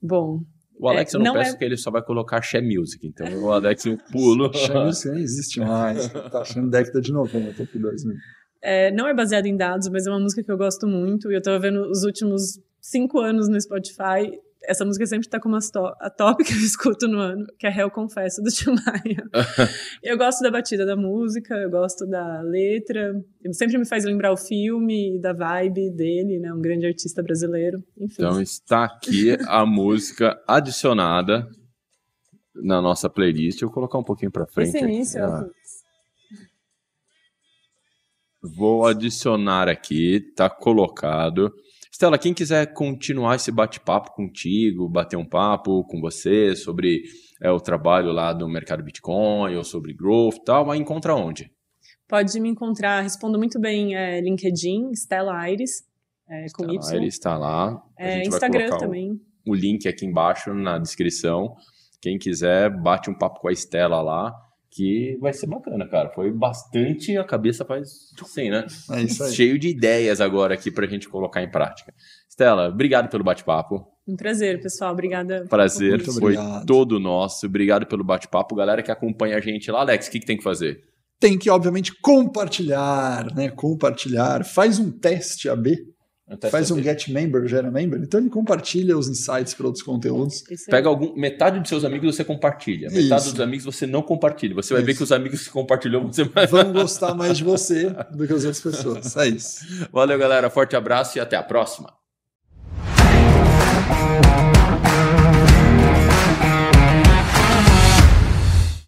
Bom, O Alex É, eu não, não peço é- que ele só vai colocar She Music, então o Alex eu pulo. Chama isso nem existe mais. Tá achando década de 90, top 2000. é, não é baseado em dados, mas é uma música que eu gosto muito. E eu tava vendo os últimos cinco anos no Spotify. Essa música sempre tá como as to- a top que eu escuto no ano, que é Hell Confesso, do Tim Maia. eu gosto da batida da música, eu gosto da letra. Sempre me faz lembrar o filme e da vibe dele, né? Um grande artista brasileiro. Enfim. Então está aqui a música adicionada na nossa playlist. Eu vou colocar um pouquinho para frente. Esse aqui. início, Ah, ó, Vou adicionar aqui, tá colocado. Estela, quem quiser continuar esse bate-papo contigo, bater um papo com você sobre é, o trabalho lá do mercado Bitcoin ou sobre growth e tal, vai encontrar onde? pode me encontrar, respondo muito bem é, LinkedIn, Stella Aires, é, com Tá, Y. ele está lá. É, Instagram colocar o- também. o link aqui embaixo na descrição. Quem quiser, bate um papo com a Estela lá, que vai ser bacana, cara. Foi bastante, a cabeça faz assim, né? É isso aí. Cheio de ideias agora aqui pra gente colocar em prática. Estela, obrigado pelo bate-papo. Um prazer, pessoal. Obrigada. Prazer, Muito foi obrigado. todo nosso. Obrigado pelo bate-papo. Galera que acompanha a gente lá, Alex, o que, que tem que fazer? Tem que, obviamente, compartilhar, né? Compartilhar. Faz um teste AB, faz um get member, gera member. Então ele compartilha os insights para outros conteúdos. Aí. Pega algum, metade dos seus amigos você compartilha, metade Isso. dos amigos você não compartilha. Você vai ver Isso. que os amigos que compartilhou você vai. Vão gostar mais de você do que as outras pessoas. É isso. Valeu, galera. Forte abraço e até a próxima.